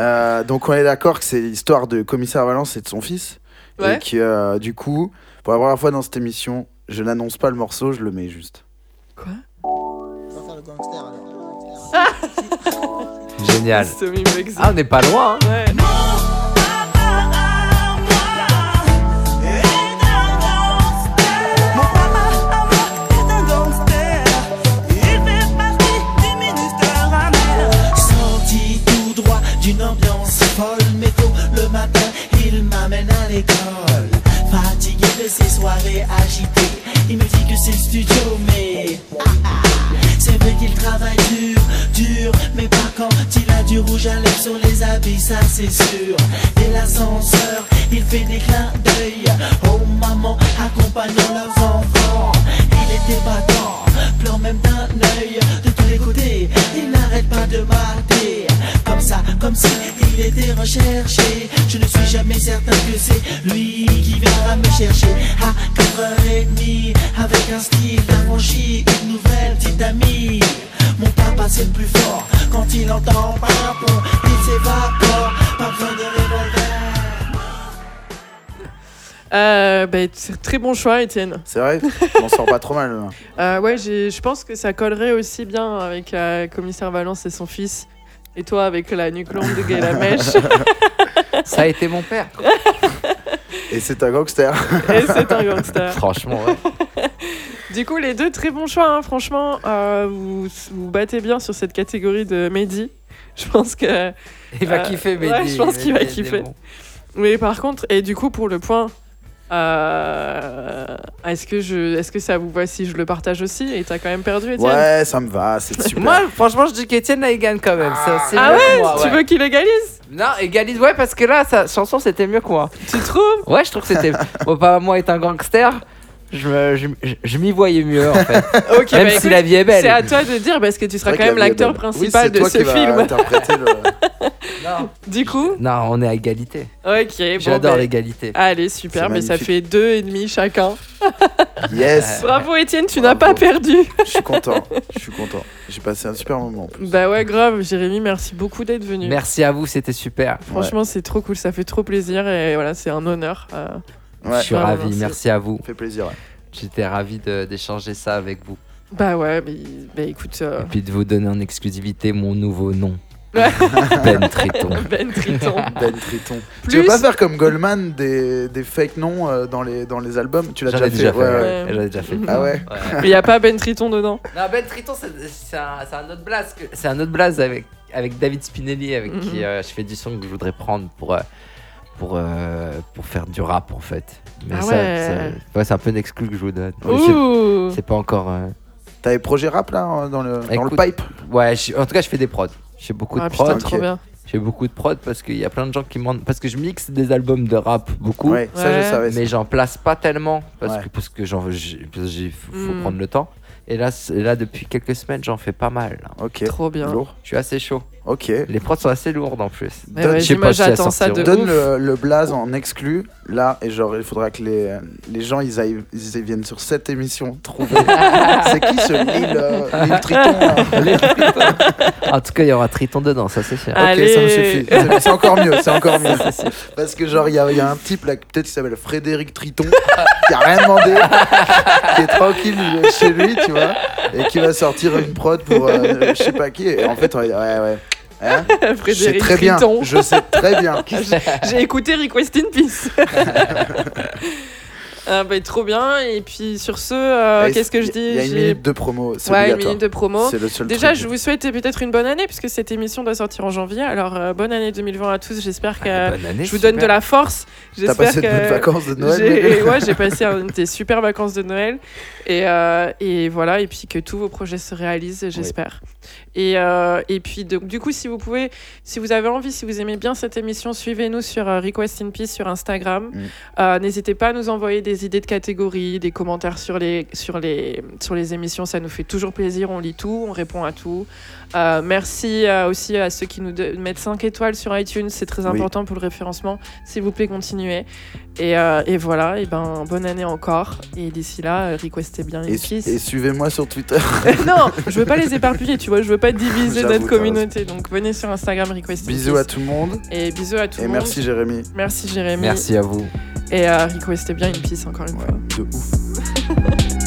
Euh, donc on est d'accord que c'est l'histoire de Commissaire Valence et de son fils. Ouais. Et que euh, du coup, pour la première fois dans cette émission, Je n'annonce pas le morceau, je le mets juste. Génial. (laughs) Semi Mexi. Ah, on n'est pas loin. hein. Ouais. Fatigué de ces soirées agitées. Il me dit que c'est le studio, mais. ah, ah, C'est vrai qu'il travaille dur, dur, mais pas quand il a du rouge à lèvres sur les habits, ça c'est sûr. Et l'ascenseur, il fait des clins d'œil aux mamans accompagnant leurs enfants. Il était battant, pleure même d'un œil de tous les côtés. Il n'arrête pas de mater, comme ça, comme si il était recherché. Je ne suis jamais certain que c'est lui qui viendra me chercher à 4h30 avec un style affranchi, une nouvelle petite amie. Mon papa c'est le plus fort quand il entend papon, il s'évapore, pas besoin de revolver. Euh, bah, c'est très bon choix, Étienne. C'est vrai On sort pas trop mal. hein. (laughs) Euh, ouais, j'ai- je pense que ça collerait aussi bien avec euh, Commissaire Valence et son fils. Et toi avec la nuque longue de Gaël Mèche. (laughs) Ça a été mon père. Et c'est un gangster. et c'est un gangster. (laughs) Franchement, ouais. Du coup, les deux très bons choix, hein, franchement. euh, vous vous battez bien sur cette catégorie de Mehdi. Je pense que. Il va Euh, kiffer, ouais, je pense qu'il va kiffer. Mais par contre, et du coup, pour le point, euh, est-ce que, je, est-ce que ça vous va si je le partage aussi? Et t'as quand même perdu, Étienne? Ouais, ça me va, c'est (laughs) super. Moi, franchement, je dis qu'Étienne, là, il gagne quand même. C'est Ah ouais? Moi, Tu veux qu'il égalise? Non, égalise, ouais, parce que là, sa chanson, c'était mieux que moi. Tu trouves? Ouais, je trouve que c'était. (laughs) Mon papa, moi, est un gangster. Je, me- je, je- m'y voyais mieux, en fait. (laughs) Ok, Même bah, si écoute, la vie est belle. C'est à toi de dire parce que tu seras quand même l'acteur principal oui, de toi ce qui film. interpréter le- (laughs) Non. Du coup, Non, on est à égalité. ok. bon, J'adore ben, l'égalité. Allez, super, mais ça fait deux et demi chacun. (laughs) Yes Bravo Étienne, tu n'as pas perdu. Je suis content, je suis content. J'ai passé un super moment en plus. Bah ouais, grave, Jérémy, merci beaucoup d'être venu. Merci à vous, c'était super. Franchement, c'est trop cool, ça fait trop plaisir et voilà, c'est un honneur. euh, Ouais, je suis ravi, merci. merci à vous. ça fait plaisir. ouais. J'étais ravi d'échanger ça avec vous. Bah ouais, mais bah écoute, euh, Et puis de vous donner en exclusivité mon nouveau nom. Ouais. (laughs) ben Triton. (laughs) Ben Triton. Ben Triton. Tu Plus- veux pas faire comme Goldman des, des fake noms euh, dans, les, dans les albums? Tu l'as déjà, ai déjà fait. Ouais, ouais. ouais. ouais. J'en ai déjà fait. Ah ouais Il n'y a pas Ben Triton dedans. Non, Ben Triton, c'est un, autre blaze. C'est un autre blaze avec, avec David Spinelli, avec Mhm. qui euh, je fais du son que je voudrais prendre pour, euh, pour, euh, pour faire du rap en fait. Mais Ah ça, ouais. ça- ouais, c'est un peu une exclu que je vous donne. C'est- Ouh C'est pas encore. euh, T'as des projets rap là dans le, dans le pipe? Ouais, je- en tout cas, je fais des prods. Je fais beaucoup Ah de prods. putain, trop ok. bien. Je fais beaucoup de prods parce qu'il y a plein de gens qui m'en. Parce que je mixe des albums de rap beaucoup. Ouais, ça je savais. Mais j'en place pas tellement parce Ouais. que parce que j'en j'ai- j'ai- faut, faut Mm. prendre le temps. Et là, là depuis quelques semaines, j'en fais pas mal. là. Ok. Trop bien. Lourd. Je suis assez chaud. Ok. Les prods sont assez lourdes en plus. Ouais, Donne- ouais, je sais moi, pas si elles ça de. Donne ouf. le, le blaze en exclu là et genre il faudra que les, les gens ils, aillent, ils viennent sur cette émission trouver (laughs) c'est qui ce Lille, euh, Lille Triton là (laughs) en tout cas, il y aura Triton dedans, ça c'est sûr. Ok, ça me suffit. (laughs) C'est- C'est encore mieux, c'est encore mieux. Parce que genre, il y, a- il y a un type là, peut-être qui s'appelle Frédéric Triton, qui a rien demandé, qui est tranquille chez lui, tu vois, et qui va sortir une prod pour euh, je sais pas qui. Et en fait, ouais, ouais. Hein je sais (laughs) Frédéric très bien. Je sais très bien. (laughs) J'ai écouté Request in Peace. Ah bah, trop bien. Et puis sur ce, euh, Et qu'est-ce que je il dis y a une minute de promo, c'est Ouais, une minute de promo. C'est le seul Déjà, truc. je vous souhaite peut-être une bonne année puisque cette émission doit sortir en janvier. Alors, euh, bonne année 2020 à tous. J'espère que Ah, année, je vous donne de la force. T'as J'espère passé de que bonnes vacances de Noël j'ai- (laughs) Ouais, j'ai passé des super vacances de Noël. Et, euh, et voilà, et puis que tous vos projets se réalisent, j'espère. Et, euh, et puis, du coup, si vous pouvez, si vous avez envie, si vous aimez bien cette émission, suivez-nous sur euh, Request in Peace sur Instagram. Mm. Euh, N'hésitez pas à nous envoyer des idées de catégories, des commentaires sur les, sur, les, sur les émissions. Ça nous fait toujours plaisir. On lit tout, on répond à tout. Euh, merci euh, aussi à ceux qui nous mettent 5 étoiles sur iTunes. C'est très Oui. important pour le référencement. S'il vous plaît, continuez. Et, euh, et voilà, et ben, bonne année encore. Et d'ici là, euh, requestez bien une Et, et suivez-moi sur Twitter. (laughs) non, je veux pas les éparpiller, tu vois. Je veux pas diviser notre communauté. Donc venez sur Instagram, request. Bisous à tout le monde. Et bisous à tout Et le monde. merci Jérémy. Merci Jérémy. Merci à vous. Et euh, requestez bien une piste encore une fois. De ouf. (laughs)